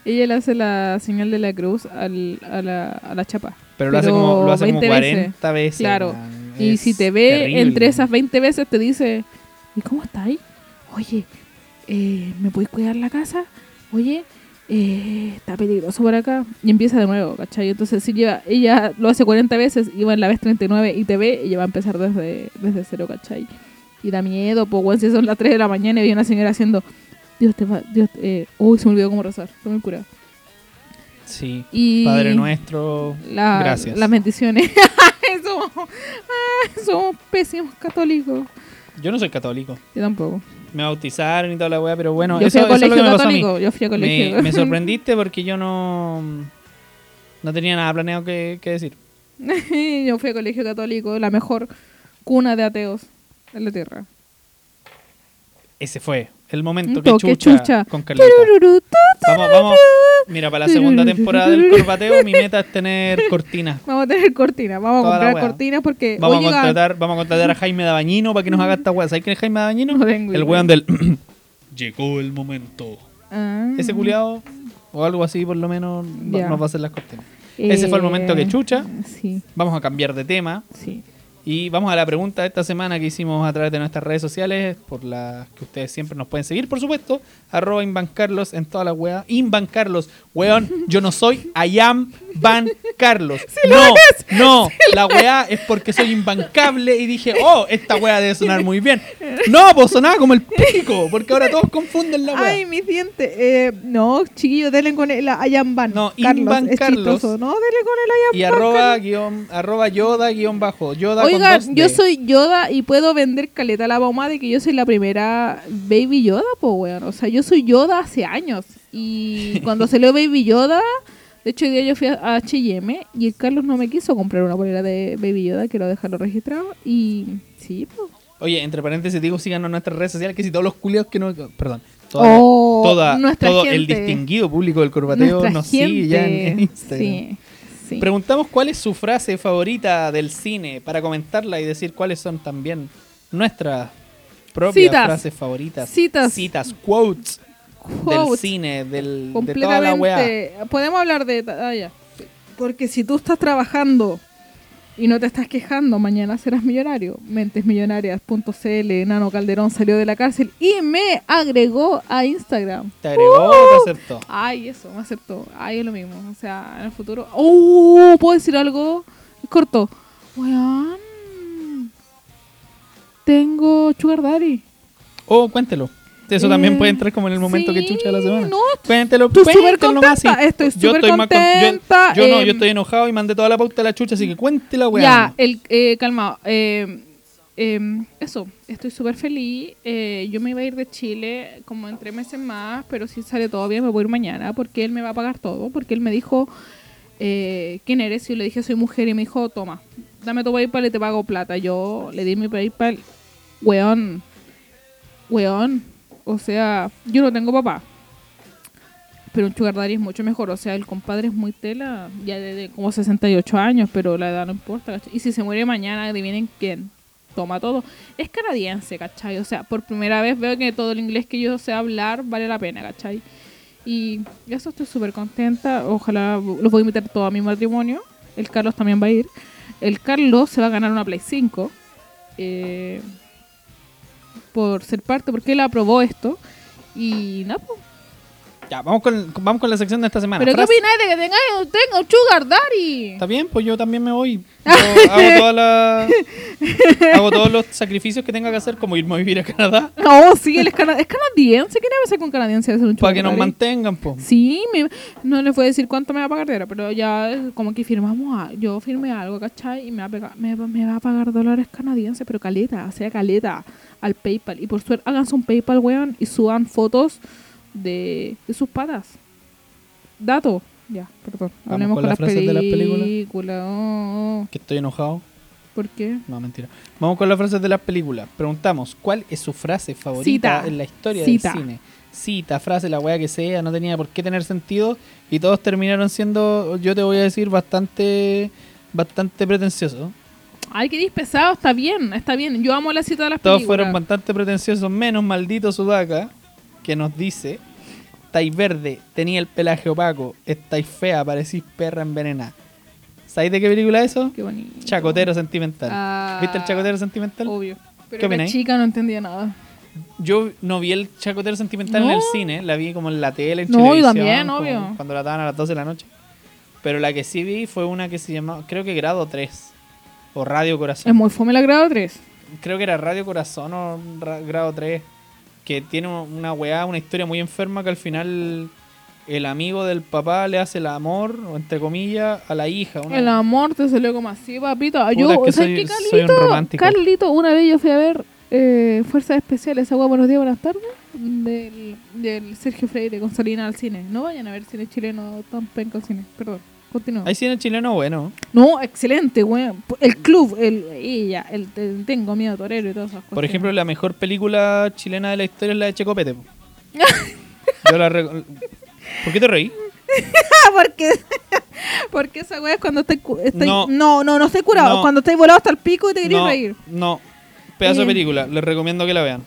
Ella le hace la señal de la cruz al- a, la, a la chapa. Pero lo hace Pero como, lo hace como 20 veces. 40 veces. Claro. man. Y Es si te ve terrible. entre esas 20 veces, te dice, ¿y cómo estáis? Oye, eh, ¿me podéis cuidar la casa? Oye, eh, está peligroso por acá. Y empieza de nuevo, ¿cachai? Entonces, si lleva, ella lo hace 40 veces va en la vez 39 y te ve, ella va a empezar desde, desde cero, ¿cachai? Y da miedo, pues, bueno, si son las 3 de la mañana y hay una señora haciendo, Dios te va, Dios, eh, uy, se me olvidó cómo rezar, estoy muy curado. Sí. Y Padre nuestro, la- gracias. Las bendiciones. somos, somos pésimos católicos. Yo no soy católico. Yo tampoco. Me bautizaron y toda la wea, pero bueno, yo eso, fui a eso es lo colegio que me pasó a mí. católico. Yo fui a colegio. Me, me sorprendiste porque yo no no tenía nada planeado que, que decir. yo fui a colegio católico, la mejor cuna de ateos en la tierra. Ese fue el momento que chucha, chucha. con Carlita. Vamos, vamos. Mira, para la segunda temporada del Corbateo, mi meta es tener cortina. Vamos a tener cortina. Vamos Toda a comprar cortinas porque Vamos a contratar, vamos a contratar a Jaime Dabañino para que nos haga esta weá. ¿Sabes quién es Jaime Dabañino? No tengo el weón del Llegó el momento. Ah. Ese culiado o algo así por lo menos nos va a hacer las cortinas. Ese fue el momento que chucha. Sí, Vamos a cambiar de tema. sí. Y vamos a la pregunta de esta semana que hicimos a través de nuestras redes sociales, por las que ustedes siempre nos pueden seguir, por supuesto. Arroba Inbancarlos en toda la weá. Inbancarlos, weón, yo no soy I am Van Carlos. no, no, la weá es porque soy imbancable y dije, oh, esta weá debe sonar muy bien. No, pues sonaba como el pico, porque ahora todos confunden la weá. Ay, mis dientes. Eh, no, chiquillos, denle con el Ayan Van. No, Carlos, Invan es Carlos. chistoso. No, denle con el Ayan y Van, arroba, guion, arroba Yoda guion bajo. Yoda Oigan, yo soy Yoda y puedo vender caleta a la mamá de que yo soy la primera Baby Yoda, pues, weón. O sea, yo soy Yoda hace años. Y cuando salió Baby Yoda, de hecho, hoy día yo fui a H&M y el Carlos no me quiso comprar una polera de Baby Yoda, quiero dejarlo registrado. Y sí, pues. Oye, entre paréntesis digo, síganos en nuestras redes sociales, que si todos los culiados que no... Perdón. Toda, Oh, toda- nuestra todo el distinguido público del corbateo Nuestra nos sigue ya en. Instagram. Sí, sí. Preguntamos cuál es su frase favorita del cine para comentarla y decir cuáles son también nuestras propias Citas. frases favoritas. Citas. Citas, quotes, del cine, del, de toda la weá. Podemos hablar de. Ah, ya. Porque si tú estás trabajando y no te estás quejando, mañana serás millonario. Mentesmillonarias.cl, Nano Calderón salió de la cárcel y me agregó a Instagram. ¿Te agregó o te aceptó? Ay, eso, me aceptó. Ay, es lo mismo. O sea, en el futuro. ¡Oh! ¿Puedo decir algo? Es corto. Weón, tengo Sugar Daddy. Oh, cuéntelo. Eso también Eh, puede entrar como en el momento que chucha de la semana. no, cuéntelo, estoy cuéntelo nomás, contenta, sí. estoy Yo súper con- yo- contenta, Yo, no, eh, yo estoy enojado y mandé toda la pauta a la chucha, así que cuéntela, weá. Ya, el, eh, calmado. eh, eh, eso, estoy súper feliz. eh, yo me iba a ir de Chile como en tres meses más, pero si sale todo bien me voy a ir mañana porque él me va a pagar todo. Porque él me dijo, eh, ¿quién eres? Y yo le dije, soy mujer. Y me dijo, toma, dame tu PayPal y te pago plata. Yo le di mi PayPal, weón, weón. O sea, yo no tengo papá. Pero un sugar daddy es mucho mejor. O sea, el compadre es muy tela, ya de, como 68 años, pero la edad no importa. ¿cachai? Y si se muere mañana, adivinen quién. Toma todo. Es canadiense, ¿cachai? O sea, por primera vez veo que todo el inglés que yo sé hablar vale la pena, ¿cachai? Y eso estoy súper contenta. Ojalá los voy a invitar todo a mi matrimonio. El Carlos también va a ir. El Carlos se va a ganar una Play 5. eh, por ser parte, porque él aprobó esto. Y nada, pues. Ya, vamos con, vamos con la sección de esta semana. ¿Pero qué opináis de que tengáis un, tenga un sugar daddy? Está bien, pues yo también me voy. Yo hago, toda la- hago todos los sacrificios que tenga que hacer, como irme a vivir a Canadá, No, sí, él es, cana- es canadiense. ¿Qué debe hacer con canadiense ser un para que nos mantengan, pues. Sí, me- no les voy a decir cuánto me va a pagar de hora, pero ya como que firmamos, a- yo firmé algo, ¿cachai? Y me va, a pegar- me, va- me va a pagar dólares canadienses, pero caleta, o sea, caleta, al PayPal. Y por suerte, háganse un PayPal, weón, y suban fotos de, de sus patas. Dato. Ya, perdón. Hablemos con con, las frases de las películas. películas. oh, oh. Que estoy enojado. ¿Por qué? No, mentira. Vamos con las frases de las películas. Preguntamos, ¿cuál es su frase favorita Cita. en la historia Cita. del cine? Cita, frase, la weá que sea, no tenía por qué tener sentido. Y todos terminaron siendo, yo te voy a decir, bastante bastante pretenciosos. Ay, qué pesado, está bien, está bien. Yo amo la cita de las Todos películas. fueron bastante pretenciosos, menos maldito Sudaka, que nos dice: Estáis verde, tenía el pelaje opaco, estáis fea, parecís perra envenenada. ¿Sabéis de qué película es eso? Qué bonito. Chacotero sentimental. Ah, ¿Viste el chacotero sentimental? Obvio. Pero ¿Qué la chica no entendía nada. Yo no vi el chacotero sentimental en el cine, la vi como en la tele, en No, televisión, también, obvio. Cuando la daban a las 12 de la noche. Pero la que sí vi fue una que se llamaba, creo que Grado 3. O Radio Corazón. Es muy fome la grado 3. creo que era Radio Corazón o Ra- Grado 3, que tiene una weá, una historia muy enferma que al final el amigo del papá le hace el amor, o entre comillas, a la hija. una- El amor te salió como así, papito. Puta, yo, es que ¿sabes qué, un Carlito? romántico. Carlito, una vez yo fui a ver eh, Fuerzas Especiales, agua buenos días, buenas tardes, del, del Sergio Freire con Salina al cine. No vayan a ver cine chileno tan penca al cine. Perdón, continúa. Hay cine chileno bueno. No, excelente, güey. El club, el, ella, el, el Tengo Miedo Torero y todas esas cosas. Por ejemplo, la mejor película chilena de la historia es la de Checopete. Yo la ¿Por qué te reí? porque, porque esa weá es cuando estáis cu- estáis- No. no. no, no, estoy curado. No. Cuando estáis volado hasta el pico y te queréis No, reír. no. Pedazo de película. Les recomiendo que la vean.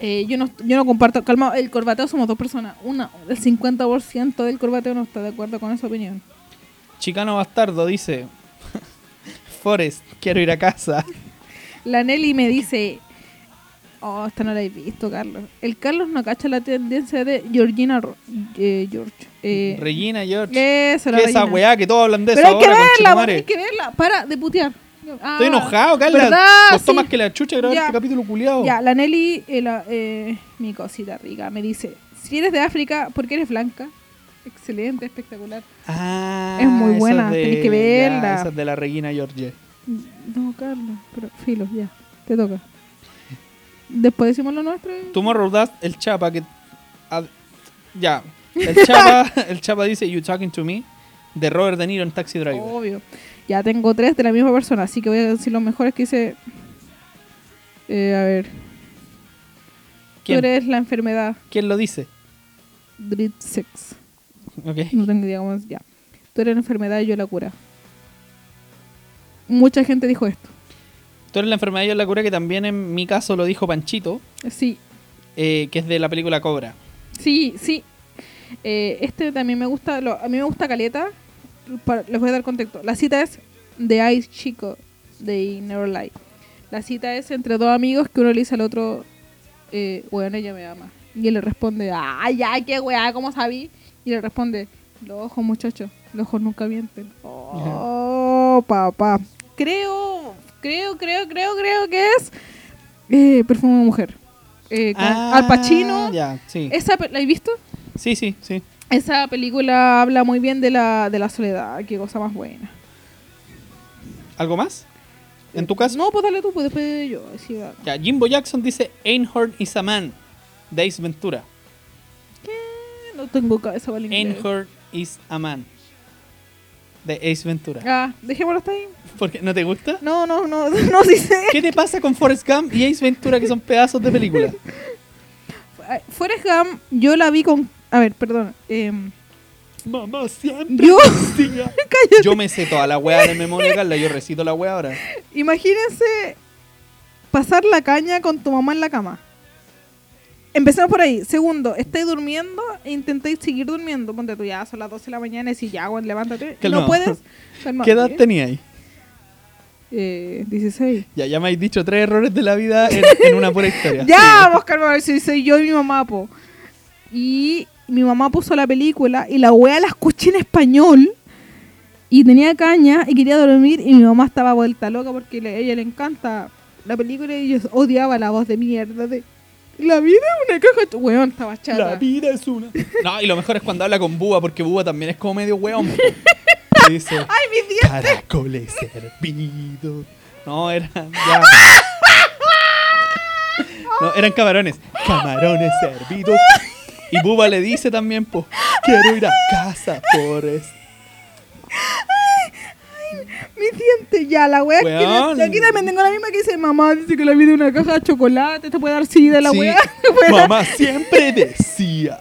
Eh, yo, no, yo no comparto, calma, el corbateo somos dos personas. Una, el 50% del corbateo no está de acuerdo con esa opinión. Chicano Bastardo dice... Forrest, quiero ir a casa. La Nelly me dice, oh, esta no la he visto, Carlos. El Carlos no cacha la tendencia de Georgina Ro- eh, George. Eh, Regina George. eso, la ¿Qué esa weá que todos hablan de Pero hay que ahora, verla, hay que verla. Para de putear. Ah, Estoy enojado, Carla. Costó Sí. más que la chucha grabar Ya. este capítulo culiado. Ya, la Nelly, eh, la- eh, mi cosita rica, me dice, si eres de África, ¿por qué eres blanca? Excelente, espectacular. Ah, Es muy buena, de- tenés que verla. esa es de la Regina George. No, Carlos, pero filo, ya, te toca. Después decimos lo nuestro. y- Tomorrow Dust, el chapa que. ya. El chapa, el chapa dice You Talking to Me de Robert De Niro en Taxi Driver. Obvio. Ya tengo tres de la misma persona, así que voy a decir los mejores que hice. Eh, a ver. ¿Quién? Tú eres la enfermedad. ¿Quién lo dice? Dread Sex. Ok. No tengo idea cómo es. Ya. Tú eres la enfermedad y yo la cura. Mucha gente dijo esto. Tú eres la enfermedad y yo la cura que también en mi caso lo dijo Panchito, Sí, eh, que es de la película Cobra. sí, sí. Eh, este también me gusta. lo- a mí me gusta Caleta. Para- les voy a dar contexto. La cita es de Ice Chico de Never Lie. La cita es entre dos amigos que uno le dice al otro, eh, weón, ella me ama. Y él le responde, ay, ay, qué weá, ¿cómo sabí? Y le responde, los ojos, muchachos, los ojos nunca mienten. Oh, papá. Creo, creo, creo, creo, creo que es Eh, Perfume de mujer. Eh, con Ah, Al Pacino. Ya, sí. Esa, ¿La has visto? Sí, sí, sí. Esa película habla muy bien de la, de la soledad. Qué cosa más buena. ¿Algo más? ¿En tu caso? No, pues dale tú, pues después yo. va. Ya, Jimbo Jackson dice Einhorn is a man. De Ace Ventura. No tengo cabeza para. Einhorn is a man. De Ace Ventura. Ah, dejémoslo hasta ahí. ¿Por qué? ¿No te gusta? No, no, no, no sí sé. ¿Qué te pasa con Forrest Gump y Ace Ventura que son pedazos de película? Forrest Gump, yo la vi con. A ver, perdón. em, Mamá siempre yo. Yo me sé toda la weá de memoria, Carla. Yo recito la weá ahora. Imagínense pasar la caña con tu mamá en la cama. Empecemos por ahí. Segundo, estáis durmiendo e intentáis seguir durmiendo. Ponte tú ya, son las 12 de la mañana y si ya, bueno, levántate. No puedes. ¿Qué edad tenía ahí? Eh, 16. Ya, ya me habéis dicho tres errores de la vida en, en una pura historia. Ya, vamos, calma, a ver si soy yo y mi mamá, po. Y mi mamá puso la película y la wea la escuché en español. Y tenía caña y quería dormir y mi mamá estaba vuelta loca porque le- a ella le encanta la película y yo odiaba la voz de mierda de... La vida es una caja... de-". Weón, estaba chata. La vida es una. No, y lo mejor es cuando habla con Búa, porque Búa también es como medio weón. po. Y Dice, ¡Ay, mis dientes! caracoles hervidos. No, eran. Ya. No, eran camarones. Camarones hervidos. Y Búa le dice también, pues, quiero ir a casa, Forrest. Mis dientes, ya, la wea. Weón. Aquí también tengo la misma que dice, mamá, dice que la vida es una caja de chocolate, te puede dar sida la Sí, wea. Mamá siempre decía.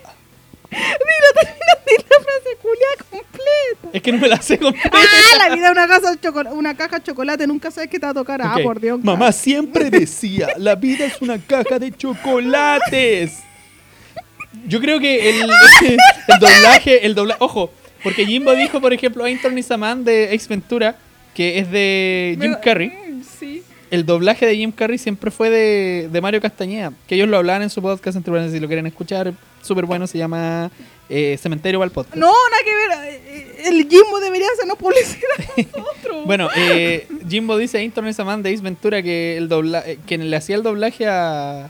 Dilo, termina de la frase culia completa. Es que no me la sé completa. Ah, la vida es una, casa de chocolate, una caja de chocolate, nunca sabes qué te va a tocar. Ah, Ok. por Dios. Mamá siempre decía, la vida es una caja de chocolates. Yo creo que el, el doblaje, el doblaje, ojo, porque Jimbo dijo, por ejemplo, Ainton is a Man de Ace Ventura, que es de Jim Carrey. Mm, Sí. El doblaje de Jim Carrey siempre fue de, de Mario Castañeda, que ellos lo hablaban en su podcast, entre paréntesis, si lo quieren escuchar, súper bueno, se llama eh, Cementerio para el podcast. No, nada que ver. eh, El Jimbo debería hacernos publicidad a nosotros. Bueno, eh, Jimbo dice a Ainton is a Man de Ace Ventura que el dobla eh, quien le hacía el doblaje a,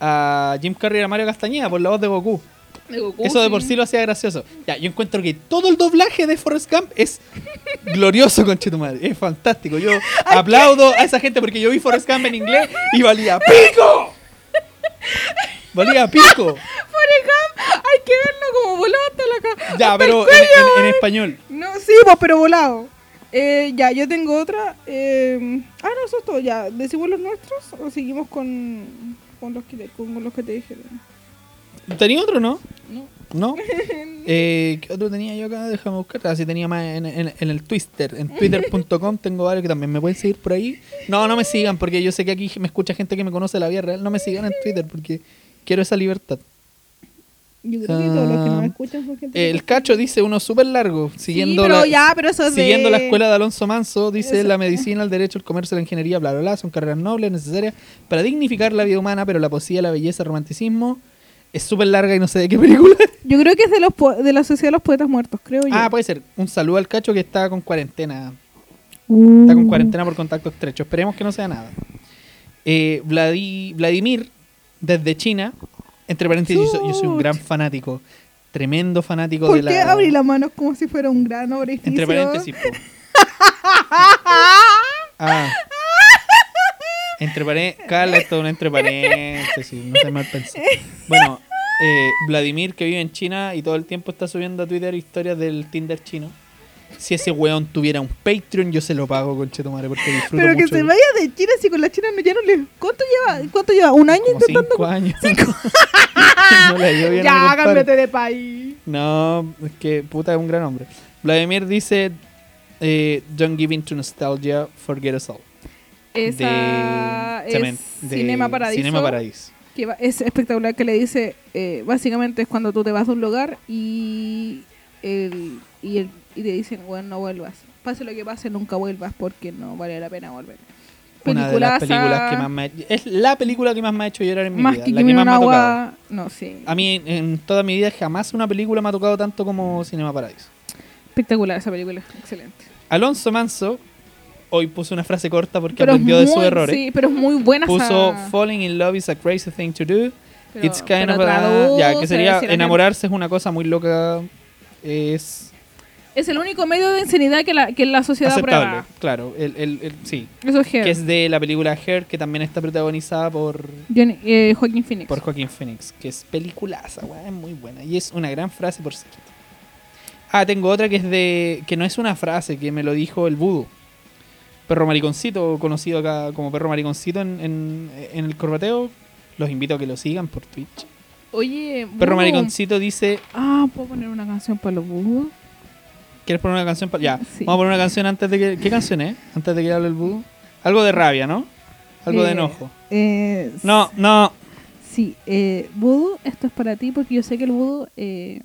a Jim Carrey era Mario Castañeda por la voz de Goku. De Goku, Eso de por sí lo hacía gracioso. Ya, yo encuentro que todo el doblaje de Forrest Gump es glorioso, conchetumadre. Es fantástico. Yo aplaudo a esa gente porque yo vi Forrest Gump en inglés y valía pico. Valía pico. Forrest Gump, hay que verlo como volado hasta la cara. Ya, pero en, en- en español. No, sí, pues, pero volado. Eh, ya, yo tengo otra. eh, ah, no, eso es todo. Ya, ¿decimos los nuestros o seguimos con, con, los, que, te- con los que te dijeron? ¿Tenía otro, no? No. Eh, ¿Qué otro tenía yo acá? Déjame buscar. Ah, sí, tenía más en, en- en el Twitter. En twitter.com tengo varios que también me pueden seguir por ahí. No, no me sigan porque yo sé que aquí me escucha gente que me conoce de la vida real. No me sigan en Twitter porque quiero esa libertad. Yo creo que todos los que nos Ah, escuchan son gente que El cacho dice uno súper largo. Siguiendo, sí, pero la, ya, pero eso de- siguiendo la escuela de Alonso Manso, dice Eso. la medicina, el derecho, el comercio, la ingeniería, bla, bla, bla. Son carreras nobles, necesarias para dignificar la vida humana, pero la poesía, la belleza, el romanticismo es súper larga y no sé de qué película. Yo creo que es de, los po- de la Sociedad de los Poetas Muertos, creo yo. Ah, puede ser. Un saludo al cacho que está con cuarentena. Uh. Está con cuarentena por contacto estrecho. Esperemos que no sea nada. Eh, Vladi- Vladimir, desde China, entre paréntesis, yo soy, yo soy un gran fanático. Tremendo fanático ¿Por de la. qué abrí las manos como si fuera un gran orificio? Entre paréntesis, po. Ah. Entre paréntesis. Carla, esto es un entre paréntesis. No se mal pensado. Bueno, eh, Vladimir, que vive en China y todo el tiempo está subiendo a Twitter historias del Tinder chino. Si ese weón tuviera un Patreon, yo se lo pago, conchetumare, porque disfruto Pero que mucho. se vaya de China si con la China no, ya no le... ¿Cuánto lleva? ¿Cuánto lleva? ¿Un año Como intentando? cinco años. no bien ya, compadre. cámbiate de país. No, es que puta es un gran hombre. Vladimir dice: eh, Don't give in to nostalgia, forget us all. Esa es de Cinema Paradiso. Cinema Paradiso. que va- es espectacular que le dice, eh, básicamente es cuando tú te vas de un lugar y, el, y, el, y te dicen, bueno, no vuelvas. Pase lo que pase, nunca vuelvas porque no vale la pena volver. Una de las películas que más me ha, es la película que más me ha hecho llorar en mi más vida, que la que más me ha tocado. No, sí. A mí en, en toda mi vida jamás una película me ha tocado tanto como Cinema Paradiso. Espectacular esa película, excelente. Alonso Manso hoy puso una frase corta porque Pero aprendió de sus errores. Sí, pero es muy buena Puso esa- falling in love is a crazy thing to do. pero- It's kind of a... Ya, que sería enamorarse es una cosa muy loca. Es Es el único medio de insanidad que la, que la sociedad aceptable, claro. El, el- el- sí. Eso es Hair. Que es de la película Hair, que también está protagonizada por, Johnny- eh, Joaquín Phoenix. por Joaquín Phoenix. Que es peliculaza, weón, es muy buena. Y es una gran frase por sí. Ah, tengo otra que es de... Que no es una frase, que me lo dijo el Voodoo. Perro Mariconcito, conocido acá como Perro Mariconcito en, en, en el corbateo. Los invito a que lo sigan por Twitch. Oye, Perro. Mariconcito dice... Ah, ¿puedo poner una canción para los búhos? ¿Quieres poner una canción? pa- Ya, Sí. vamos a poner una canción antes de que... ¿Qué canción es? Antes de que hable el Voodoo. Algo de rabia, ¿no? Algo de Eh, enojo. Eh, No, no. Sí, eh, Voodoo, esto es para ti porque yo sé que el Voodoo... Eh,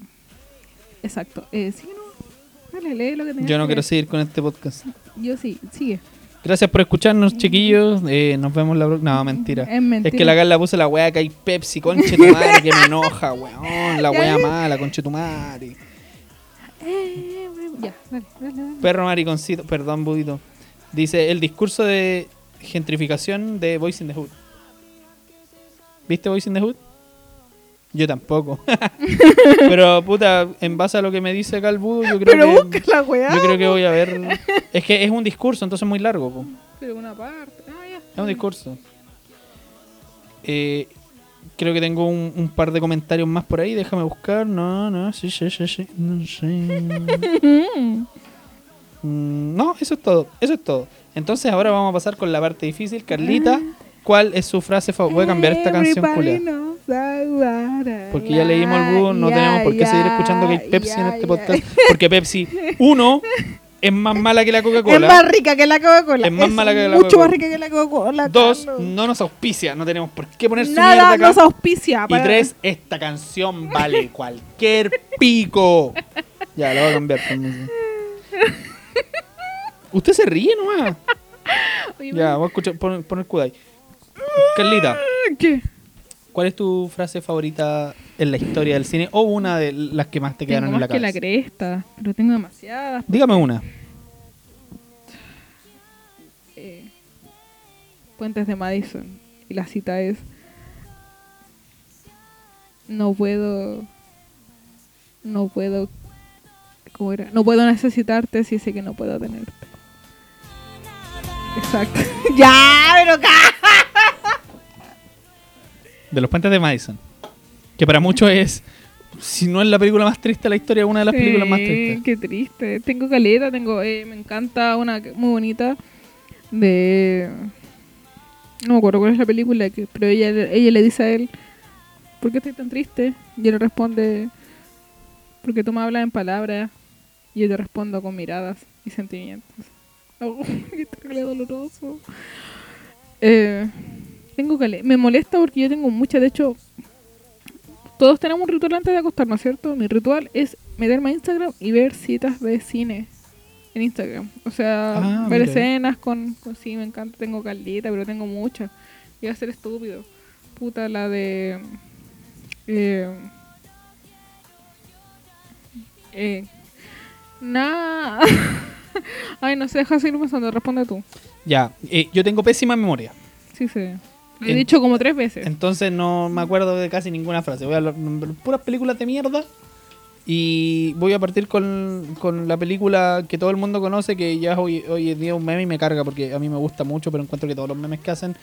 exacto. Eh, sí, no. Dale, lee lo que Yo no que quiero leer. seguir con este podcast. Yo sí, sigue. Gracias por escucharnos, chiquillos. Eh, nos vemos la próxima. No, mentira. Es mentira. Es que la Carla puso la wea que hay Pepsi, conche tu madre, que me enoja, weón. La ya. mala, conche tu madre. Eh, ya, dale, dale, dale. Perro mariconcito, perdón, budito. Dice el discurso de gentrificación de Boys in the Hood. ¿Viste Boys in the Hood? Yo tampoco. Pero puta, en base a lo que me dice Voodoo, yo creo Pero que busca la weá. yo creo que voy a ver. Es que es un discurso, entonces es muy largo, po. Pero una parte. Ah, ya. Es un discurso. Eh, creo que tengo un, un par de comentarios más por ahí. Déjame buscar. No, no, sí, sí, sí, sí. No sé. Mm, no, eso es todo. Eso es todo. Entonces ahora vamos a pasar con la parte difícil. Carlita, ¿cuál es su frase favorita? Voy a cambiar esta canción, Everybody culia. knows Porque ya leímos el búho, no ya, tenemos por qué seguir escuchando que hay Pepsi en este podcast. Porque Pepsi, uno, es más mala que la Es Coca-Cola. más rica que la Coca-Cola. Es más mala que la Mucho más Coca-Cola. rica que la Coca-Cola. Dos, no nos auspicia. No tenemos por qué poner su Nada mierda acá. nos auspicia. Y tres, esta canción vale cualquier pico. Ya, la voy a cambiar. permiso. Usted se ríe nomás. Ya, voy a escuchar, pon, pon el Kudai. Carlita, ¿Qué? ¿Cuál es tu frase favorita en la historia del cine? O una de las que más te Tengo quedaron en más la que la cabeza. cresta, pero tengo demasiadas. Dígame una. eh, Puentes de Madison. Y la cita es... No puedo... No puedo... ¿Cómo era? No puedo necesitarte si sé que no puedo tenerte. Exacto. ya, pero De los puentes de Madison. Que para muchos es, si no es la película más triste de la historia, una de las películas más tristes. Qué triste. Tengo caleta, tengo... eh, me encanta una muy bonita de... No me acuerdo cuál es la película, que, pero ella, ella le dice a él, ¿por qué estoy tan triste? Y él le responde, porque tú me hablas en palabras y yo te respondo con miradas y sentimientos. Oh, qué terrible doloroso. Eh, tengo cale Me molesta porque yo tengo mucha, de hecho, todos tenemos un ritual antes de acostarnos, ¿cierto? Mi ritual es meterme a Instagram y ver citas de cine en Instagram. O sea, Ah, ver mira. escenas con, con sí, me encanta, tengo caldita, pero tengo muchas. Voy a ser estúpido. Puta, la de... Eh, eh, nah. Ay, no sé, deja de seguir pensando, responde tú. Ya, eh, yo tengo pésima memoria. Sí, sí. Lo he dicho como tres veces. Entonces no me acuerdo de casi ninguna frase. Voy a hablar puras películas de mierda. Y voy a partir con, con la película que todo el mundo conoce, que ya hoy, hoy en día es un meme y me carga porque a mí me gusta mucho, pero encuentro que todos los memes que hacen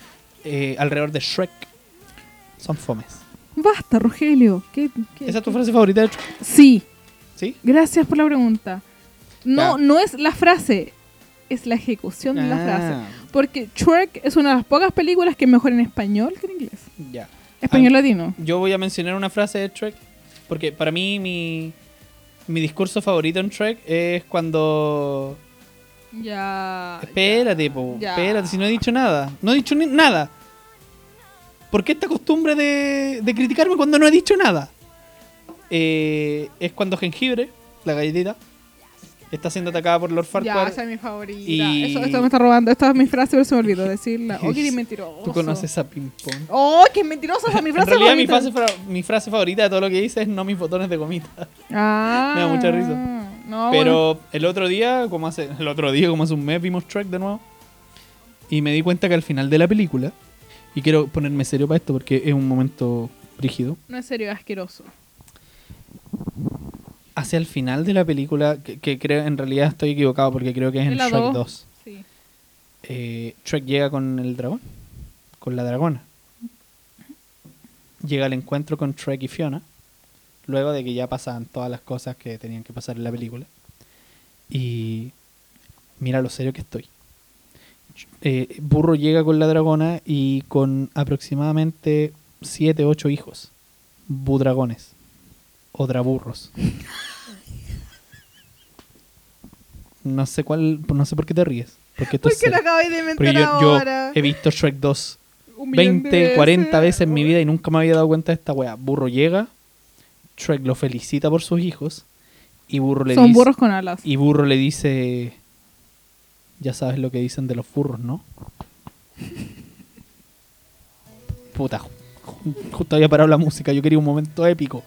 eh, alrededor de Shrek son fomes. Basta, Rogelio. ¿Qué, qué- ¿Esa es tu frase favorita de Shrek? Sí, ¿Sí? gracias por la pregunta. No, no es la frase, es la ejecución de la Ah, frase. Porque Shrek es una de las pocas películas que es mejor en español que en inglés. Ya. Español Ah, latino. Yo voy a mencionar una frase de Shrek porque para mí mi, mi discurso favorito en Shrek es cuando... Ya. Espérate, po, Ya. espérate, si no he dicho nada. No he dicho ni- nada. ¿Por qué esta costumbre de, de criticarme cuando no he dicho nada? Eh, es cuando Jengibre, la galletita, está siendo atacada por Lord Ya, Farquaad. esa es mi favorita. Y- Eso, esto me está robando. Esta es mi frase, pero se me olvidó decirla. Oh, que eres mentiroso. Tú conoces a Ping Pong. Oh, qué mentiroso. Esa es mi En frase realidad mi favorita. frase, fra- mi frase favorita de todo lo que dice es no mis botones de gomita. Ah. Me da mucha risa. No, bueno. Pero el otro día, como hace el otro día, como hace un mes, vimos Shrek de nuevo. Y me di cuenta que al final de la película, y quiero ponerme serio para esto porque es un momento rígido, No es serio, es asqueroso. Hacia el final de la película, que, que creo en realidad estoy equivocado porque creo que es en Shrek dos. 2. Sí. eh, Shrek llega con el dragón, con la dragona. Llega al encuentro con Shrek y Fiona, luego de que ya pasaban todas las cosas que tenían que pasar en la película. Y mira lo serio que estoy. Eh, Burro llega con la dragona y con aproximadamente 7, 8 hijos. Budragones. O draburros. No sé cuál, no sé por qué te ríes. Porque esto ¿Por es qué lo serio. acabáis de Porque inventar yo, he visto Shrek 2 Un millón de 20, 40 veces en mi vida y nunca me había dado cuenta de esta wea. Burro llega, Shrek lo felicita por sus hijos y Burro le Son dice burros con alas. y Burro le dice ya sabes lo que dicen de los burros, ¿no? Puta, ju- justo había parado la música, yo quería un momento épico.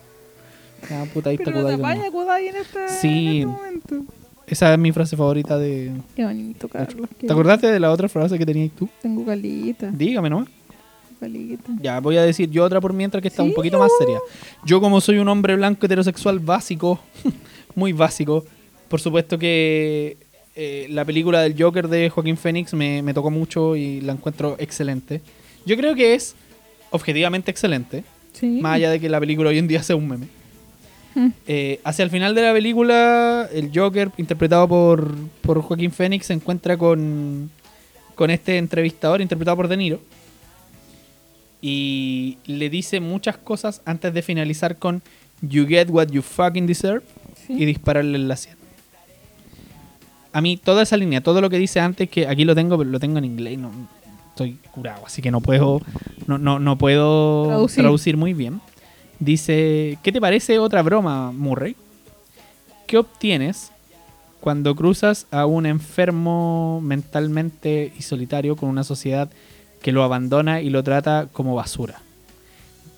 Ah, puta, ahí está Pero Kudai apaña Kudai en este, Sí. en este momento. Esa es mi frase favorita de... Qué bonito, Carlos. ¿Te acordaste de la otra frase que tenías tú? Tengo calita. Dígame nomás. calita. Ya, voy a decir yo otra por mientras que está un Sí, poquito más seria. Yo como soy un hombre blanco heterosexual básico, muy básico, por supuesto que eh, la película del Joker de Joaquín Phoenix me, me tocó mucho y la encuentro excelente. Yo creo que es objetivamente excelente, Sí. más allá de que la película hoy en día sea un meme. Mm. Eh, hacia el final de la película, el Joker, interpretado por, por Joaquín Phoenix, se encuentra con, con este entrevistador, interpretado por De Niro. Y le dice muchas cosas antes de finalizar con You get what you fucking deserve Sí. y dispararle en la sien. A mí, toda esa línea, todo lo que dice antes, que aquí lo tengo, pero lo tengo en inglés, no estoy curado, así que no puedo, no, no, no puedo Traducir. traducir muy bien. Dice, ¿qué te parece otra broma, Murray? ¿Qué obtienes cuando cruzas a un enfermo mentalmente y solitario con una sociedad que lo abandona y lo trata como basura?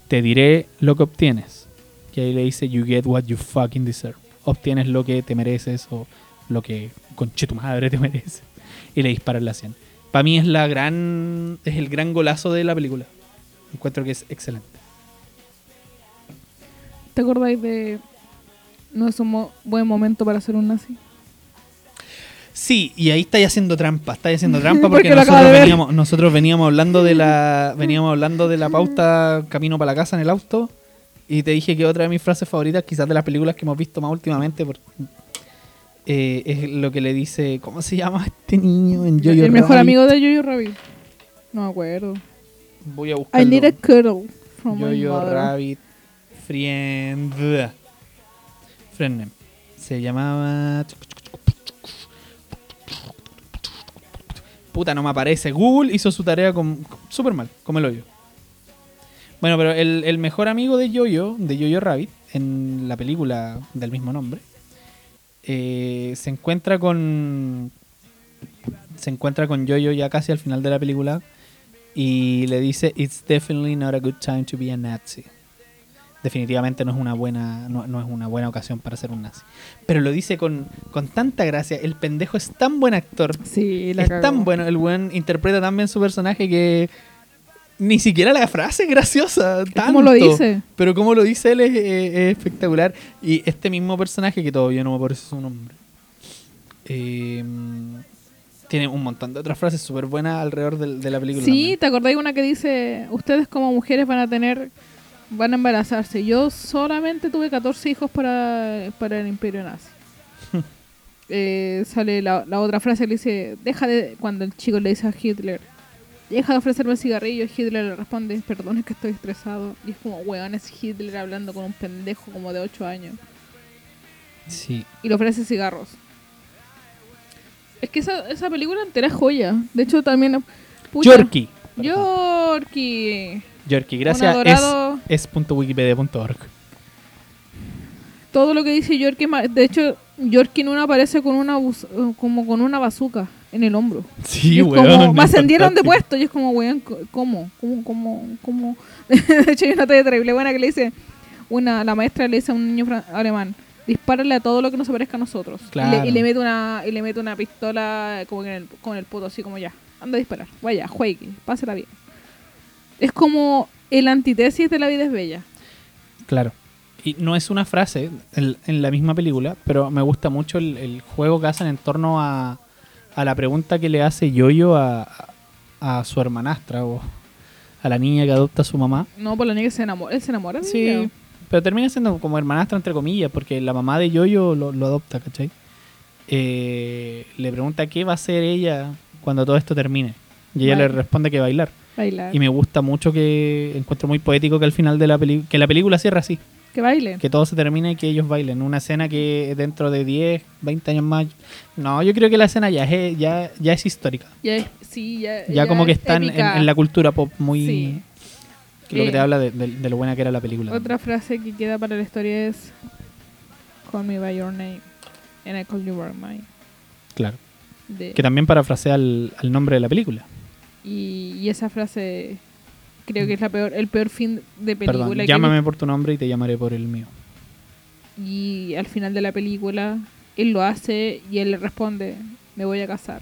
Te diré lo que obtienes. Y ahí le dice, you get what you fucking deserve. Obtienes lo que te mereces o lo que conche tu madre te mereces. Y le dispara en la sien. Para mí es la gran es el gran golazo de la película. Encuentro que es excelente. ¿Te acordáis de no es un mo- buen momento para ser un nazi? Sí, y ahí estáis haciendo trampa, estáis haciendo trampa porque, nosotros, veníamos, nosotros veníamos hablando de la veníamos hablando de la pauta camino para la casa en el auto y te dije que otra de mis frases favoritas, quizás de las películas que hemos visto más últimamente, eh, es lo que le dice, ¿cómo se llama este niño en Jojo el mejor amigo de Jojo Rabbit. No me acuerdo. Voy a I buscarlo. need a cuddle from Jojo. Rabbit Friend Friend name. Se llamaba Puta, no me aparece. Google hizo su tarea con súper mal, como el hoyo. Bueno, pero el, mejor amigo de Jojo, de Jojo Rabbit, en la película del mismo nombre, eh, se encuentra con. Se encuentra con Jojo ya casi al final de la película y le dice: It's definitely not a good time to be a Nazi. Definitivamente no es una buena, no, no es una buena ocasión para ser un nazi. Pero lo dice con, con tanta gracia. El pendejo es tan buen actor Sí, la es cagó. tan bueno, el buen interpreta tan bien su personaje que ni siquiera la frase es graciosa. ¿Cómo lo dice? Pero como lo dice él es, es- es espectacular. Y este mismo personaje, que todavía no me parece su nombre, eh, tiene un montón de otras frases súper buenas alrededor de, la película. Sí, también. ¿te acordáis una que dice, ustedes como mujeres van a tener, van a embarazarse? Yo solamente tuve 14 hijos para, para el imperio nazi. Eh, sale la, la otra frase, le dice, deja de, cuando el chico le dice a Hitler, deja de ofrecerme el cigarrillo, Hitler le responde, perdón, es que estoy estresado. Y es como, weón, es Hitler hablando con un pendejo como de 8 años. Sí. Y le ofrece cigarros. Es que esa, esa película entera es joya. De hecho, también... pucha, Yorkie. Yorkie. Yorkie, gracias. Es, es punto wikipedia.org. Todo lo que dice Yorkie, de hecho, Yorkie una aparece con una eh, como con una bazuca en el hombro. Sí, weón. como, me ascendieron de fantástico. puesto y es como, weón, ¿cómo? ¿Cómo? ¿Cómo? ¿Cómo? de hecho, hay una talla terrible buena que le dice, una, la maestra le dice a un niño alemán, dispárale a todo lo que no se parezca a nosotros. Y le- Claro. Y, le, mete una y le mete una pistola como que en el, con el poto, así como ya, anda a disparar. Vaya, juegue, pásela bien. Es como el antítesis de la vida es bella. Claro. Y no es una frase en, en la misma película, pero me gusta mucho el, el juego que hacen en torno a, a la pregunta que le hace Yoyo a, a su hermanastra o a la niña que adopta a su mamá. No, por la niña que se enamora. Él se enamora de Sí, ella. pero termina siendo como hermanastra entre comillas, porque la mamá de Yoyo lo, lo adopta, ¿cachai? Eh, le pregunta qué va a hacer ella cuando todo esto termine. Y ella le responde que bailar. Bailar. Y me gusta mucho que encuentro muy poético que al final de la película, que la película cierra así, Que baile. que todo se termine y que ellos bailen. Una escena que dentro de 10, 20 años más... No, yo creo que la escena ya es, ya, ya es histórica. Ya es- sí, ya, Ya, como que es está en, en la cultura pop muy... Sí. Que es lo que Eh, te habla de, de- de lo buena que era la película. Otra frase que queda para la historia es Call me by your name and I call you by mine. Claro. De- Que también parafrasea al, al nombre de la película. Y, y esa frase creo que es la peor, el peor fin de película Perdón, que he llámame por tu nombre y te llamaré por el mío. y al final de la película él lo hace y él le responde me voy a casar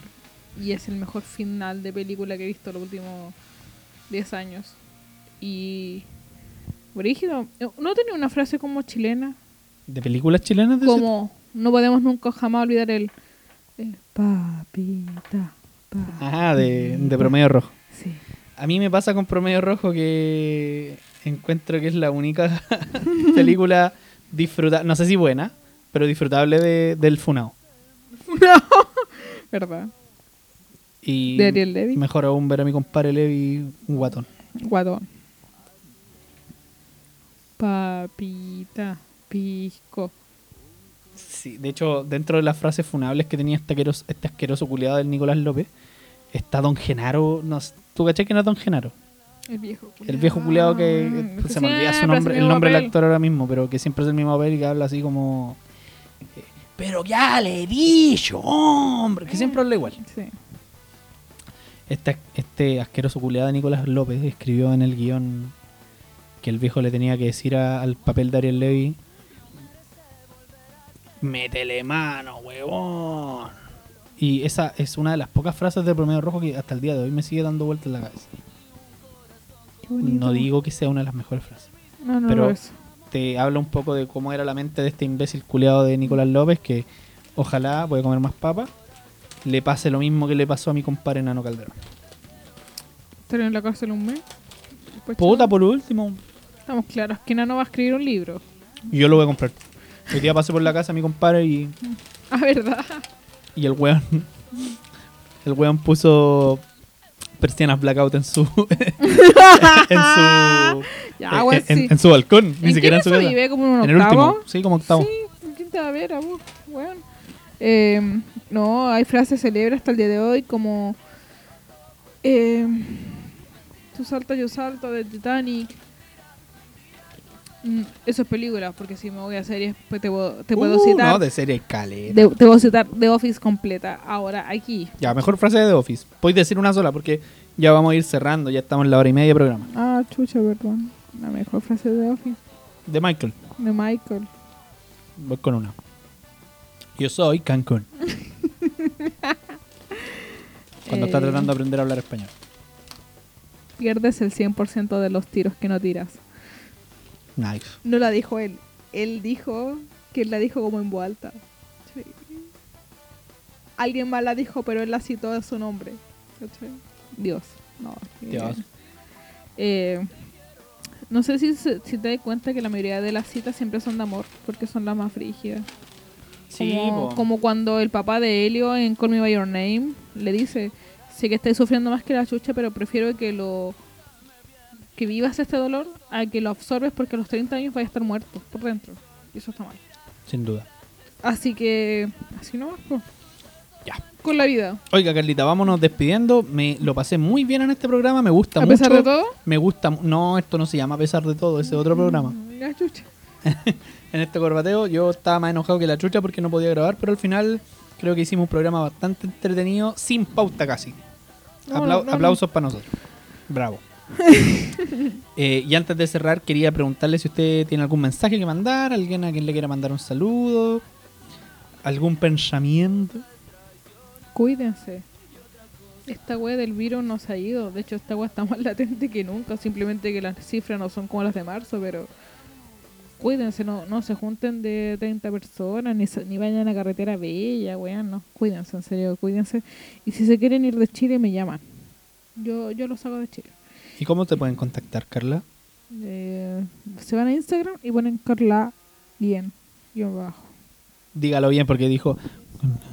y es el mejor final de película que he visto los últimos 10 años y Brígido, ¿no tenía una frase como chilena? ¿De películas chilenas? como no podemos nunca jamás olvidar el, papita. Ah, de, de Promedio Rojo. Sí. A mí me pasa con Promedio Rojo que encuentro que es la única película disfrutable, no sé si buena, pero disfrutable de, del Funao. ¿Verdad? Y De Ariel Levy. mejor aún ver a mi compadre Levi un guatón. Guatón. Papita, pisco. Sí, de hecho, dentro de las frases funables que tenía este asqueroso, este asqueroso culiado del Nicolás López, está Don Genaro. No, ¿Tú caché que no es Don Genaro? El viejo El viejo culiado que Mm, se me olvida su nombre, el nombre del actor ahora mismo, pero que siempre es el mismo papel y que habla así como. eh, Pero ya le he dicho, hombre. Que siempre habla igual. Sí. Este, este asqueroso culiado de Nicolás López escribió en el guion que el viejo le tenía que decir a- al papel de Ariel Levy: Métele mano, huevón. Y esa es una de las pocas frases de Promedio Rojo que hasta el día de hoy me sigue dando vueltas en la cabeza. No digo que sea una de las mejores frases. No, no pero- es. te habla un poco de cómo era la mente de este imbécil culeado de Nicolás López, que ojalá, voy a comer más papas, le pase lo mismo que le pasó a mi compadre Nano Calderón. Estar en la cárcel un mes. Puta, por último, Estamos claros que Nano va a escribir un libro. yo lo voy a comprar. Hoy día pasé por la casa mi compadre y, Ah, ¿verdad? y el weón, el weón puso persianas blackout en su, en su, Ya, güey, en, en- sí. en su balcón, ni ¿En siquiera en su piso casa. vive? ¿Como en un En el último, sí, como octavo. Sí, ¿quién te va a ver a vos? Weón. Eh, no, hay frases célebres hasta el día de hoy como eh, tú saltas, yo salto de Titanic. Mm, eso es película, porque si me voy a series pues te, puedo- te puedo Uh, citar No, de serie caleta. de- te puedo citar The Office completa. Ahora aquí. Ya, mejor frase de The Office. Puedes decir una sola porque ya vamos a ir cerrando, ya estamos en la hora y media de programa. Ah, chucha, perdón. La mejor frase de The Office De Michael. de Michael. Voy con una. Yo soy Cancún. Cuando está Eh. tratando de aprender a hablar español. Pierdes el 100% de los tiros que no tiras. Nice. No la dijo él. Él dijo que él la dijo como en voz alta. Sí. Alguien más la dijo, pero él la citó a su nombre. ¿Cachai? Dios. No. Dios. Eh, no sé si, te das cuenta que la mayoría de las citas siempre son de amor, porque son las más frígidas. como, po. como cuando el papá de Helio en Call Me By Your Name le dice, sé que estás sufriendo más que la chucha, pero prefiero que lo que vivas este dolor a que lo absorbes porque a los 30 años vaya a estar muerto por dentro. Y eso está mal. Sin duda. Así que, así no pues. Ya. Con la vida. Oiga, Carlita, vámonos despidiendo. Me lo pasé muy bien en este programa. Me gusta A mucho. pesar de todo. Me gusta. No, esto no se llama a pesar de todo. Ese es otro programa. mm, La chucha. En este corbateo yo estaba más enojado que la chucha porque no podía grabar, pero al final creo que hicimos un programa bastante entretenido, sin pauta casi. No, Aplau- no, no, aplausos para nosotros. Bravo. Eh, y antes de cerrar, quería preguntarle si usted tiene algún mensaje que mandar, alguien a quien le quiera mandar un saludo, algún pensamiento. Cuídense. Esta wea del virus no se ha ido. De hecho, esta wea está más latente que nunca. Simplemente que las cifras no son como las de marzo, pero cuídense, no, no se junten de 30 personas, ni, ni vayan a carretera bella, weón, no. Cuídense, en serio, cuídense. Y si se quieren ir de Chile, me llaman. Yo, yo los hago de Chile. ¿Y cómo te pueden contactar, Carla? Eh, se van a Instagram y ponen Carla Lien, yo bajo. Dígalo bien porque dijo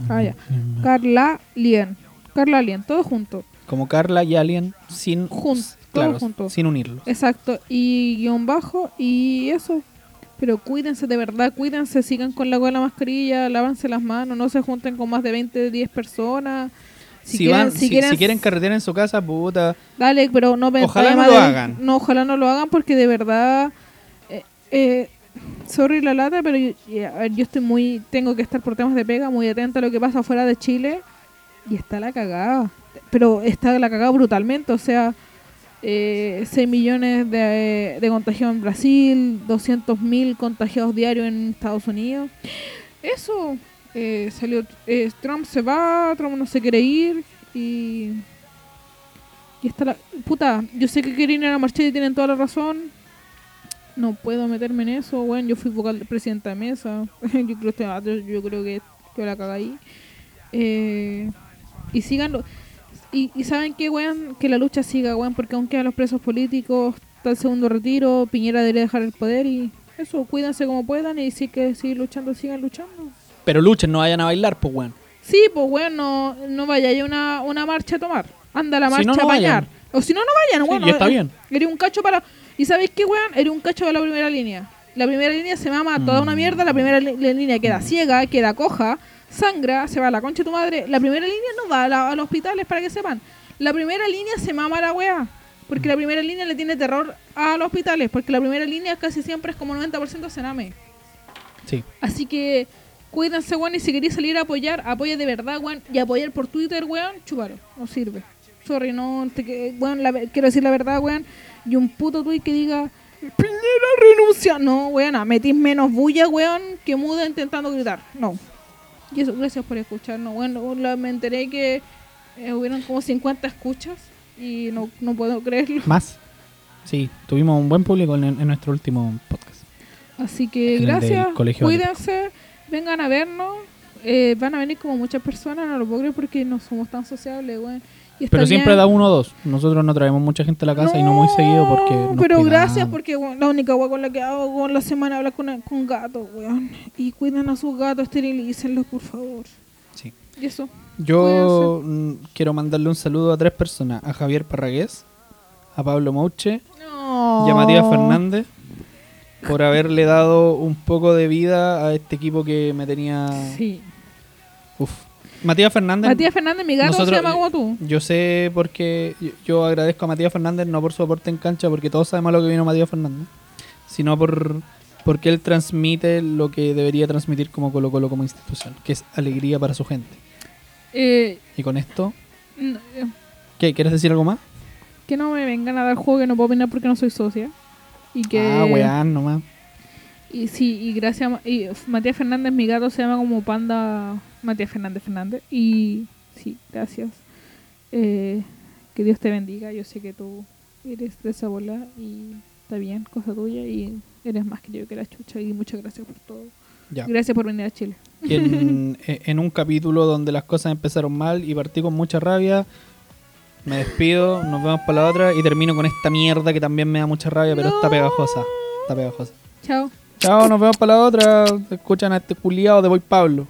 Ah, ya. Carla Lien. Carla Lien, todo junto. como Carla y Alien sin Jun- claro, junto. sin unirlos. Exacto, y guion bajo y eso. Pero cuídense de verdad, cuídense, sigan con la con la mascarilla, lávanse las manos, no se junten con más de 20, 10 personas. Si, quieren- van, si, si quieren carretera en su casa, puta. Dale, pero no Ojalá no lo hagan. No, ojalá no lo hagan porque de verdad. Eh, eh, sorry la lata, pero yo estoy muy. Tengo que estar por temas de pega, muy atenta a lo que pasa fuera de Chile. Y está la cagada. Pero está la cagada brutalmente. O sea, eh, 6 millones de, de contagiados en Brasil, 200 mil contagiados diarios en Estados Unidos. Eso. Eh, salió. eh, Trump se va, Trump no se quiere ir. Y. Y está la. Puta, yo sé que quieren ir a la marcha y tienen toda la razón. No puedo meterme en eso, bueno, yo fui vocal de presidenta de mesa. yo creo que yo, creo que, que la caga ahí. Eh, y sigan y, y saben que weón, que la lucha siga, weón, porque aunque a los presos políticos está el segundo retiro, Piñera debería dejar el poder y eso, cuídense como puedan y hay que seguir luchando, sigan luchando. Pero luchen, no vayan a bailar, pues bueno. Sí, pues bueno, no, no vaya a una, una marcha a tomar. Anda a la Si marcha no, no a bañar. O si no, no vayan, Sí, bueno. y está bien. Eres un cacho para... ¿Y sabéis qué, weón? Eres un cacho de la primera línea. La primera línea se mama toda una Mm. mierda, la primera línea queda ciega, queda coja, sangra, se va a la concha de tu madre. La primera línea no va a, la- a los hospitales, para que sepan. La primera línea se mama a la weá. Porque la primera línea le tiene terror a los hospitales. Porque la primera línea casi siempre es como 90% cename. Sí. Así que cuídense, weón, y si queréis salir a apoyar, apoya de verdad, weón. Y apoyar por Twitter, weón, chúpalo. No sirve. Sorry, no, te, weón, la quiero decir la verdad, weón. Y un puto tweet que diga, Piñera renuncia. No, weón, ah, metís menos bulla, weón, que muda intentando gritar. No. Y eso, gracias por escucharnos, weón. No, la- me enteré que eh, hubieron como 50 escuchas y no, no puedo creerlo. Más. Sí, tuvimos un buen público en, en nuestro último podcast. Así que En gracias, cuídense, vengan a vernos. Eh, van a venir como muchas personas, no lo puedo creer porque no somos tan sociables, weón. Y está Pero siempre bien. da uno o dos. Nosotros no traemos mucha gente a la casa y no muy seguido porque. nos pero cuidamos. gracias porque la única weá con la que hago con la semana es hablar con, con gatos, weón. Y cuiden a sus gatos, esterilícenlos, por favor. Sí. Y eso. Yo mm, quiero mandarle un saludo a tres personas: a Javier Parragués, a Pablo Mouche No. y a Matías Fernández por haberle dado un poco de vida a este equipo que me tenía. Sí. Uf. Matías Fernández. Matías Fernández, mi gato, nosotros- se llama como tú. Yo sé porque yo- yo agradezco a Matías Fernández no por su aporte en cancha, porque todos sabemos lo que vino Matías Fernández, sino por porque él transmite lo que debería transmitir como Colo Colo como institución, que es alegría para su gente. Eh, Y con esto, no, eh, ¿qué? ¿Quieres decir algo más? que no me vengan a dar juego que no puedo opinar porque no soy socia. Y que... Ah, weón, nomás. Y sí, y gracias a y Matías Fernández, mi gato se llama como Panda Matías Fernández Fernández. Y sí, gracias. Eh, que Dios te bendiga. Yo sé que tú eres de esa bola y está bien, cosa tuya. Y eres más que yo que la chucha. Y muchas gracias por todo. Ya. Gracias por venir a Chile. En, e- en un capítulo donde las cosas empezaron mal y partí con mucha rabia, me despido, nos vemos para la otra y termino con esta mierda que también me da mucha rabia, pero está pegajosa. Está pegajosa. Chao. Chao, nos vemos para la otra. Escuchan a este culiado de Boy Pablo.